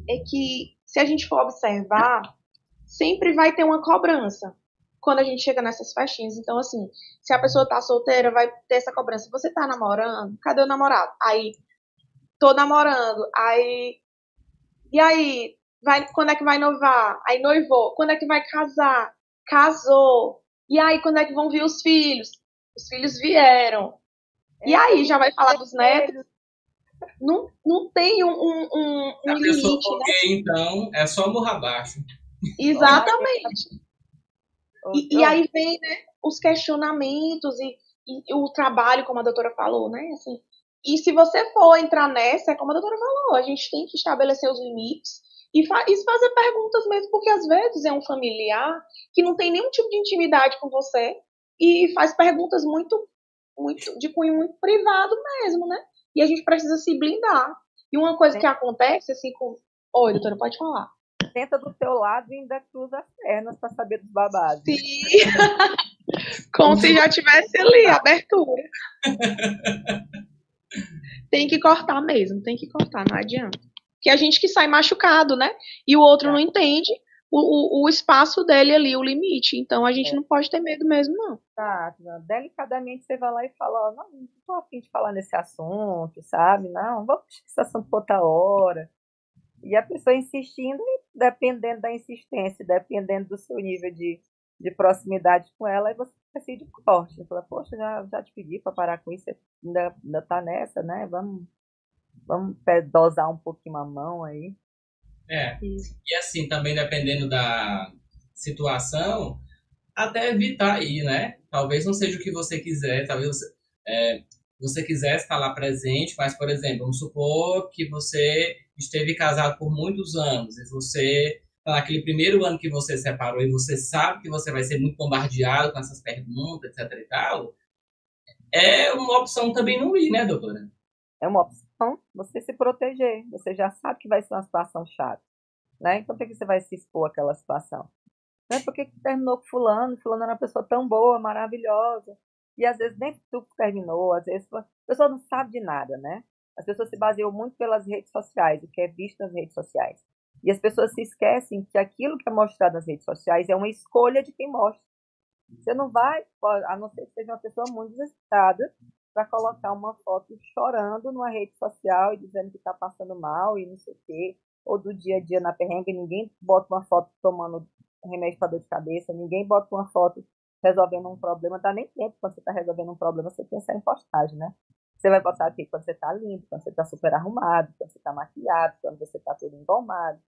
é que se a gente for observar, sempre vai ter uma cobrança quando a gente chega nessas festinhas. Então, assim, se a pessoa tá solteira, vai ter essa cobrança. Você tá namorando? Cadê o namorado? Aí, tô namorando. Aí, e aí? Vai, quando é que vai noivar? Aí noivou. Quando é que vai casar? Casou. E aí, quando é que vão vir os filhos? Os filhos vieram. E é, aí, já vai falar dos netos? Não, não tem um, um, um, um limite, né? então, é só morra abaixo. Exatamente. E, e, aí vem né, os questionamentos e, e, o trabalho, como a doutora falou, né? Assim, e se você for entrar nessa, é como a doutora falou, a gente tem que estabelecer os limites e, fa e fazer perguntas mesmo, porque às vezes é um familiar que não tem nenhum tipo de intimidade com você e faz perguntas muito, muito de cunho muito privado mesmo, né? E a gente precisa se blindar. E uma coisa que acontece, assim, com. Oi, doutora, pode falar senta do teu lado e ainda cruza as pernas para saber dos babados. Sim. Como se já tivesse ali, abertura. tem que cortar mesmo, tem que cortar, não adianta. Que a gente que sai machucado, né? E o outro é. não entende o, o, o, espaço dele ali, o limite. Então a gente é. não pode ter medo mesmo, não. Tá, delicadamente você vai lá e fala, ó, não, não tô afim de falar nesse assunto, sabe? Não, vamos puxar esse assunto por outra hora. E a pessoa insistindo, dependendo da insistência, dependendo do seu nível de, de proximidade com ela, aí você decide corte. Fala, poxa, já, já te pedi para parar com isso, ainda, ainda tá nessa, né? Vamos, vamos dosar um pouquinho a mão aí. É. E assim, também dependendo da situação, até evitar ir, né? Talvez não seja o que você quiser, talvez você, é, você quisesse estar lá presente, mas, por exemplo, vamos supor que você esteve casado por muitos anos e você naquele primeiro ano que você separou e você sabe que você vai ser muito bombardeado com essas perguntas, etc e tal, é uma opção também não ir, né, doutora? É uma opção você se proteger. Você já sabe que vai ser uma situação chata, né? Então, por que você vai se expor àquela situação? Não é porque terminou com fulano, fulano era uma pessoa tão boa, maravilhosa, e às vezes nem tu terminou, às vezes a pessoa não sabe de nada, né? As pessoas se baseiam muito pelas redes sociais, o que é visto nas redes sociais. E as pessoas se esquecem que aquilo que é mostrado nas redes sociais é uma escolha de quem mostra. Você não vai, a não ser que seja uma pessoa muito desesperada, para colocar uma foto chorando numa rede social e dizendo que está passando mal e não sei o quê, ou do dia a dia na perrengue, ninguém bota uma foto tomando remédio para dor de cabeça, ninguém bota uma foto resolvendo um problema, dá nem tempo quando você está resolvendo um problema você pensar em postagem, né? Você vai botar aqui quando você está limpo, quando você está super arrumado, quando você está maquiado, quando você está todo engomado.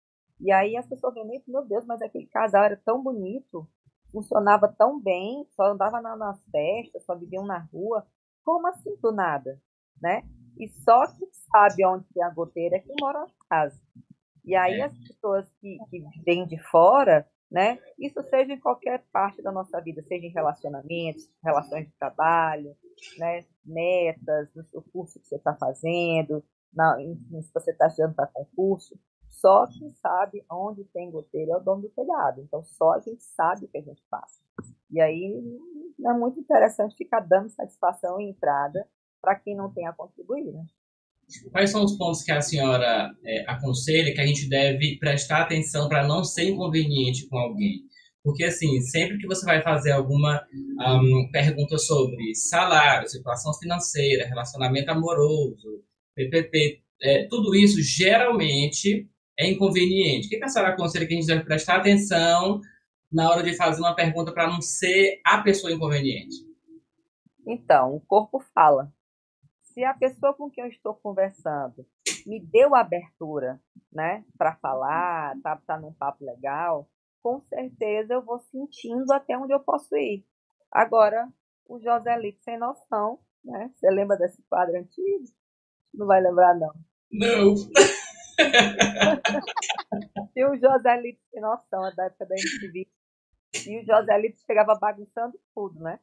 E aí as pessoas veem, meu Deus, mas aquele casal era tão bonito, funcionava tão bem, só andava na, nas festas, só viviam na rua. Como assim do nada? Né? E só quem sabe onde tem a goteira é quem mora na casa. E aí é. as pessoas que, que vêm de fora né? Isso seja em qualquer parte da nossa vida, seja em relacionamentos, relações de trabalho, né? Metas, no curso que você está fazendo, na, se você está estudando para concurso. Só quem sabe onde tem goteira é o dono do telhado. Então, só a gente sabe o que a gente faz. E aí, é muito interessante ficar dando satisfação e entrada para quem não tem a contribuir, né? Quais são os pontos que a senhora é, aconselha que a gente deve prestar atenção para não ser inconveniente com alguém? Porque, assim, sempre que você vai fazer alguma um, pergunta sobre salário, situação financeira, relacionamento amoroso, PPP, é, tudo isso geralmente é inconveniente. O que a senhora aconselha que a gente deve prestar atenção na hora de fazer uma pergunta para não ser a pessoa inconveniente? Então, o corpo fala se a pessoa com quem eu estou conversando me deu abertura, né, para falar, tá, tá num papo legal, com certeza eu vou sentindo até onde eu posso ir. Agora, o Joselito sem noção, né? Você lembra desse quadro antigo? Não vai lembrar, não. Não. e o Joselito sem noção, é da época da MTV. E o Joselito chegava bagunçando tudo, né?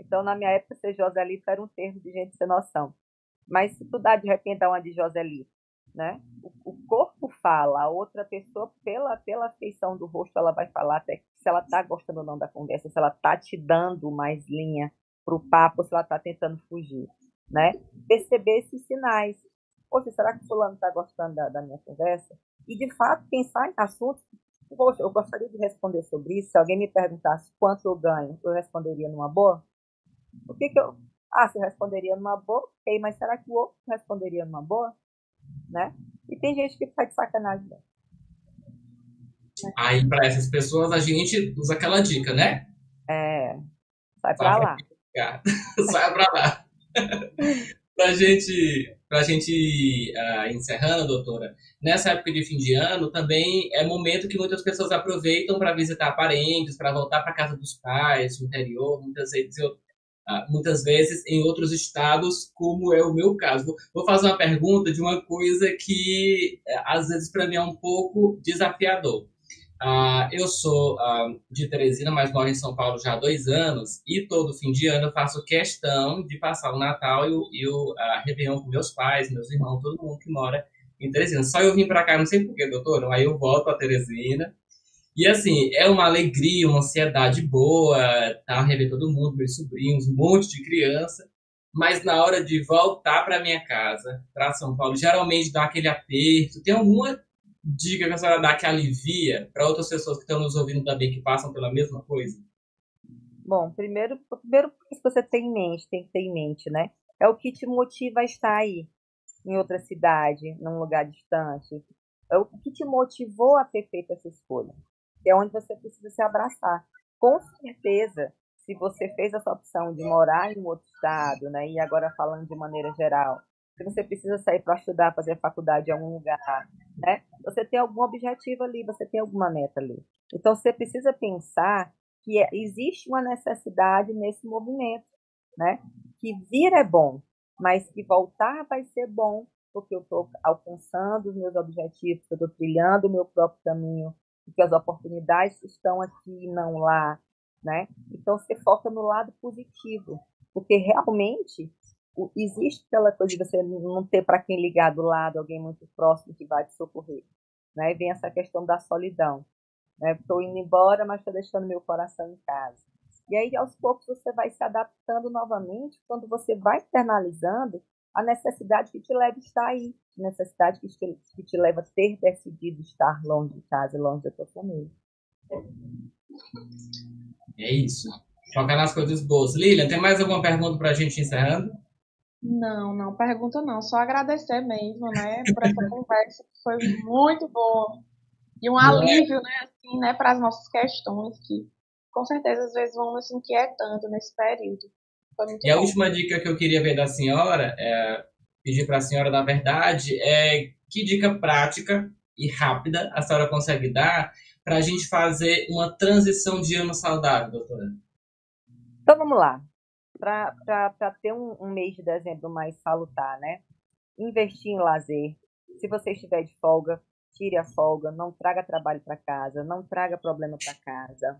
Então, na minha época, ser Joselito era um termo de gente sem noção. Mas se tu dá de repente dar uma de Joselito, né? O, o, corpo fala, a outra pessoa, pela, pela feição do rosto, ela vai falar até se ela tá gostando ou não da conversa, se ela tá te dando mais linha pro papo, se ela tá tentando fugir, né? Perceber esses sinais. Poxa, será que o fulano tá gostando da, da minha conversa? E, de fato, pensar em assuntos Poxa, eu gostaria de responder sobre isso. Se alguém me perguntasse quanto eu ganho, eu responderia numa boa? O que que eu... Ah, se eu responderia numa boa, ok, mas será que o outro responderia numa boa? Né? E tem gente que faz de sacanagem. Né? Aí, para essas pessoas, a gente usa aquela dica, né? É. Sai pra lá. Sai pra lá. pra gente, pra gente uh, encerrando, doutora, nessa época de fim de ano também é momento que muitas pessoas aproveitam para visitar parentes, para voltar para casa dos pais, no interior, muitas vezes eu, uh, muitas vezes em outros estados, como é o meu caso. Vou fazer uma pergunta de uma coisa que uh, às vezes para mim é um pouco desafiador. Uh, eu sou uh, de Teresina, mas moro em São Paulo já há dois anos e todo fim de ano eu faço questão de passar o Natal e o, e o Réveillon com meus pais, meus irmãos, todo mundo que mora em Teresina. Só eu vim para cá, não sei porquê, doutor, aí eu volto para Teresina. E assim, é uma alegria, uma ansiedade boa, tá? Rever todo mundo, meus sobrinhos, um monte de criança. Mas na hora de voltar para minha casa, para São Paulo, geralmente dá aquele aperto. Tem alguma dica que a senhora dá que alivia para outras pessoas que estão nos ouvindo também, que passam pela mesma coisa? Bom, primeiro, primeiro que você tem em mente, tem que ter em mente, né? É o que te motiva a estar aí, em outra cidade, num lugar distante. É o que te motivou a ter feito essa escolha. É onde você precisa se abraçar. Com certeza, se você fez essa opção de morar em um outro estado, né? E agora falando de maneira geral, se você precisa sair para estudar, fazer faculdade em algum lugar, né? Você tem algum objetivo ali, você tem alguma meta ali. Então você precisa pensar que é, existe uma necessidade nesse movimento, né? Que vir é bom, mas que voltar vai ser bom porque eu estou alcançando os meus objetivos, eu estou trilhando o meu próprio caminho, porque as oportunidades estão aqui e não lá, né? Então você foca no lado positivo, porque realmente existe aquela coisa de você não ter para quem ligar do lado, alguém muito próximo que vai te socorrer. Né? E vem essa questão da solidão. Estou né? indo embora, mas estou deixando meu coração em casa. E aí, aos poucos, você vai se adaptando novamente quando você vai internalizando a necessidade que te leva a estar aí, a necessidade que te, que te leva a ter decidido estar longe de casa, longe da tua família. É isso. Focar nas coisas boas. Lilian, tem mais alguma pergunta para a gente encerrando? Não, não, pergunta não. Só agradecer mesmo, né, por essa conversa que foi muito boa. E um alívio, né, assim, né, para as nossas questões que com certeza às vezes vão nos inquietando nesse período. E bom. a última dica que eu queria ver da senhora, é, pedir para a senhora, na verdade, é que dica prática e rápida a senhora consegue dar para a gente fazer uma transição de ano saudável, doutora? Então vamos lá para ter um, um, mês de dezembro mais salutar, né? Investir em lazer. Se você estiver de folga, tire a folga, não traga trabalho para casa, não traga problema para casa.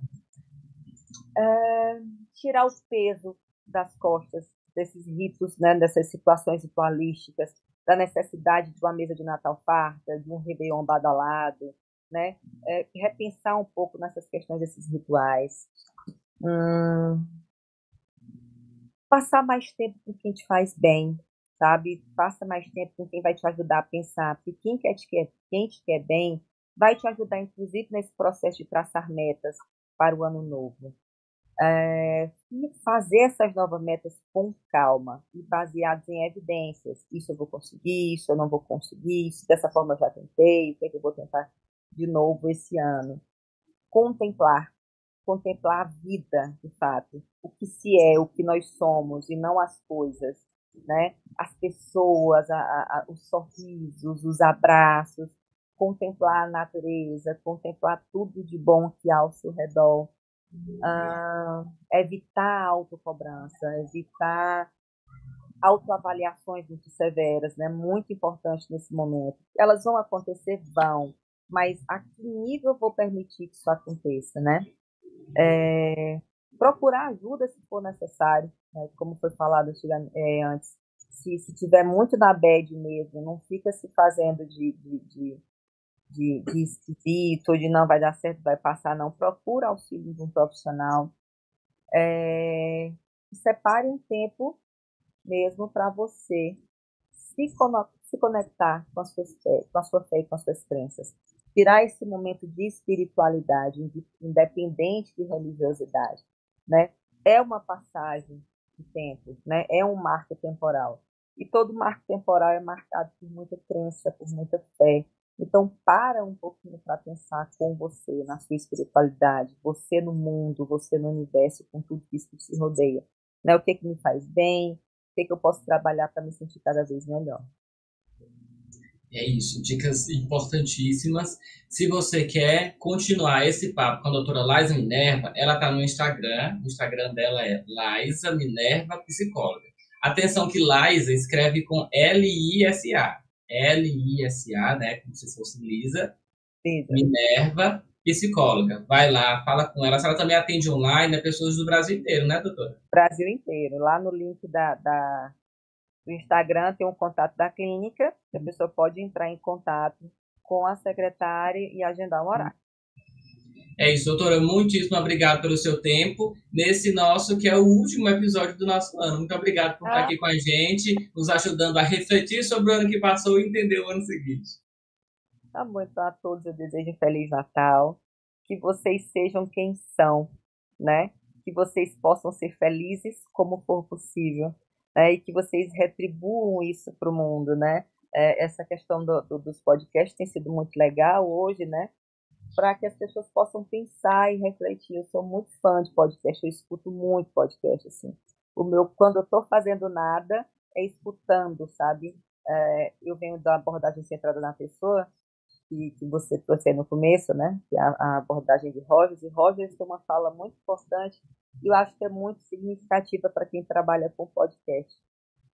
É, tirar o peso das costas desses ritos, né, dessas situações ritualísticas, da necessidade de uma mesa de Natal farta, de um Réveillon badalado, né? É, repensar um pouco nessas questões desses rituais. Hum, passar mais tempo com quem te faz bem, sabe? Passa mais tempo com quem vai te ajudar a pensar, porque quem, quer te quer, quem te quer bem vai te ajudar, inclusive, nesse processo de traçar metas para o ano novo. É, fazer essas novas metas com calma e baseadas em evidências. Isso eu vou conseguir, isso eu não vou conseguir, isso dessa forma eu já tentei, o que, é que eu vou tentar de novo esse ano. Contemplar contemplar a vida, de fato, o que se é, o que nós somos e não as coisas, né? As pessoas, a, a, os sorrisos, os abraços, contemplar a natureza, contemplar tudo de bom que há ao seu redor, ah, evitar a autocobrança, evitar autoavaliações muito severas, né? Muito importante nesse momento. Elas vão acontecer, vão, mas a que nível eu vou permitir que isso aconteça, né? É, procurar ajuda se for necessário, né? como foi falado é, antes. Se, se tiver muito na bad mesmo, não fica se fazendo de, de, de, de, de esquisito, de não vai dar certo, vai passar, não. Procura auxílio de um profissional. É, separe um tempo mesmo para você se, se conectar com a, sua fé, com a sua fé e com as suas crenças. Tirar esse momento de espiritualidade, independente de religiosidade, né? É uma passagem de tempo, né? É um marco temporal. E todo marco temporal é marcado por muita crença, por muita fé. Então, para um pouquinho para pensar com você, na sua espiritualidade, você no mundo, você no universo, com tudo isso que te rodeia. Né? O que, que me faz bem, o que, que eu posso trabalhar para me sentir cada vez melhor. É isso, dicas importantíssimas. Se você quer continuar esse papo com a doutora Laisa Minerva, ela está no Instagram. O Instagram dela é Laisa Minerva Psicóloga. Atenção que Laisa escreve com L-I-S-A. L-I-S-A, né? Como se fosse Lisa. Minerva Psicóloga. Vai lá, fala com ela. Ela também atende online, né? Pessoas do Brasil inteiro, né, doutora? Brasil inteiro. Lá no link da, da no Instagram tem um contato da clínica, que a pessoa pode entrar em contato com a secretária e agendar um horário. É isso, doutora. Muitíssimo obrigado pelo seu tempo nesse nosso, que é o último episódio do nosso ano. Muito obrigado por ah. estar aqui com a gente, nos ajudando a refletir sobre o ano que passou e entender o ano seguinte. Tá bom, então a todos eu desejo um Feliz Natal, que vocês sejam quem são, né? Que vocês possam ser felizes como for possível né, e que vocês retribuam isso para o mundo, né? É, essa questão do, do, dos podcasts tem sido muito legal hoje, né? Para que as pessoas possam pensar e refletir. Eu sou muito fã de podcast, eu escuto muito podcast, assim. O meu, quando eu estou fazendo nada, é escutando, sabe? É, eu venho da abordagem centrada na pessoa, que, que você trouxe no começo, né? Que é a, a abordagem de Rogers. E Rogers tem uma fala muito importante e eu acho que é muito significativa para quem trabalha com podcast.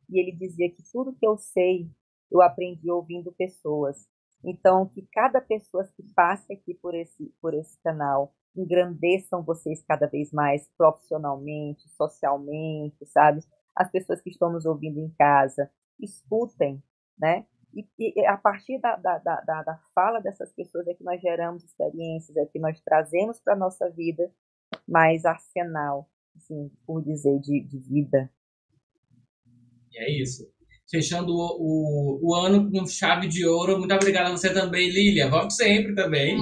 E ele dizia que tudo que eu sei, eu aprendi ouvindo pessoas. Então, que cada pessoa que passe aqui por esse, por esse canal engrandeçam vocês cada vez mais profissionalmente, socialmente, sabe? As pessoas que estão nos ouvindo em casa, escutem, né? E, e a partir da, da, da, da, fala dessas pessoas é que nós geramos experiências, é que nós trazemos para a nossa vida mais arsenal, assim, por dizer, de, de vida. E é isso. Fechando o, o, o, ano com chave de ouro. Muito obrigada a você também, Lília. Volte sempre também.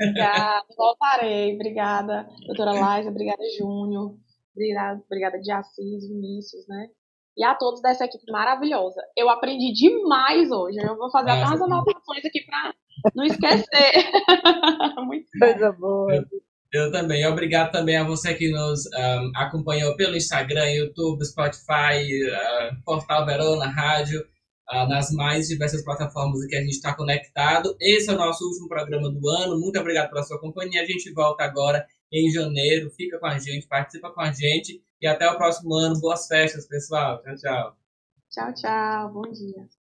Obrigada, voltarei. Obrigada, doutora Laisa. Obrigada, Júnior. Obrigada, obrigada de Assis, Vinícius, né? E a todos dessa equipe maravilhosa. Eu aprendi demais hoje. Eu vou fazer Nossa, até umas anotações aqui para não esquecer. Muito coisa boa. Eu também. Obrigado também a você que nos um, acompanhou pelo Instagram, YouTube, Spotify, uh, Portal Verona, Rádio, uh, nas mais diversas plataformas em que a gente está conectado. Esse é o nosso último programa do ano. Muito obrigado pela sua companhia. A gente volta agora em janeiro. Fica com a gente, participa com a gente. E até o próximo ano. Boas festas, pessoal. Tchau, tchau. Tchau, tchau. Bom dia.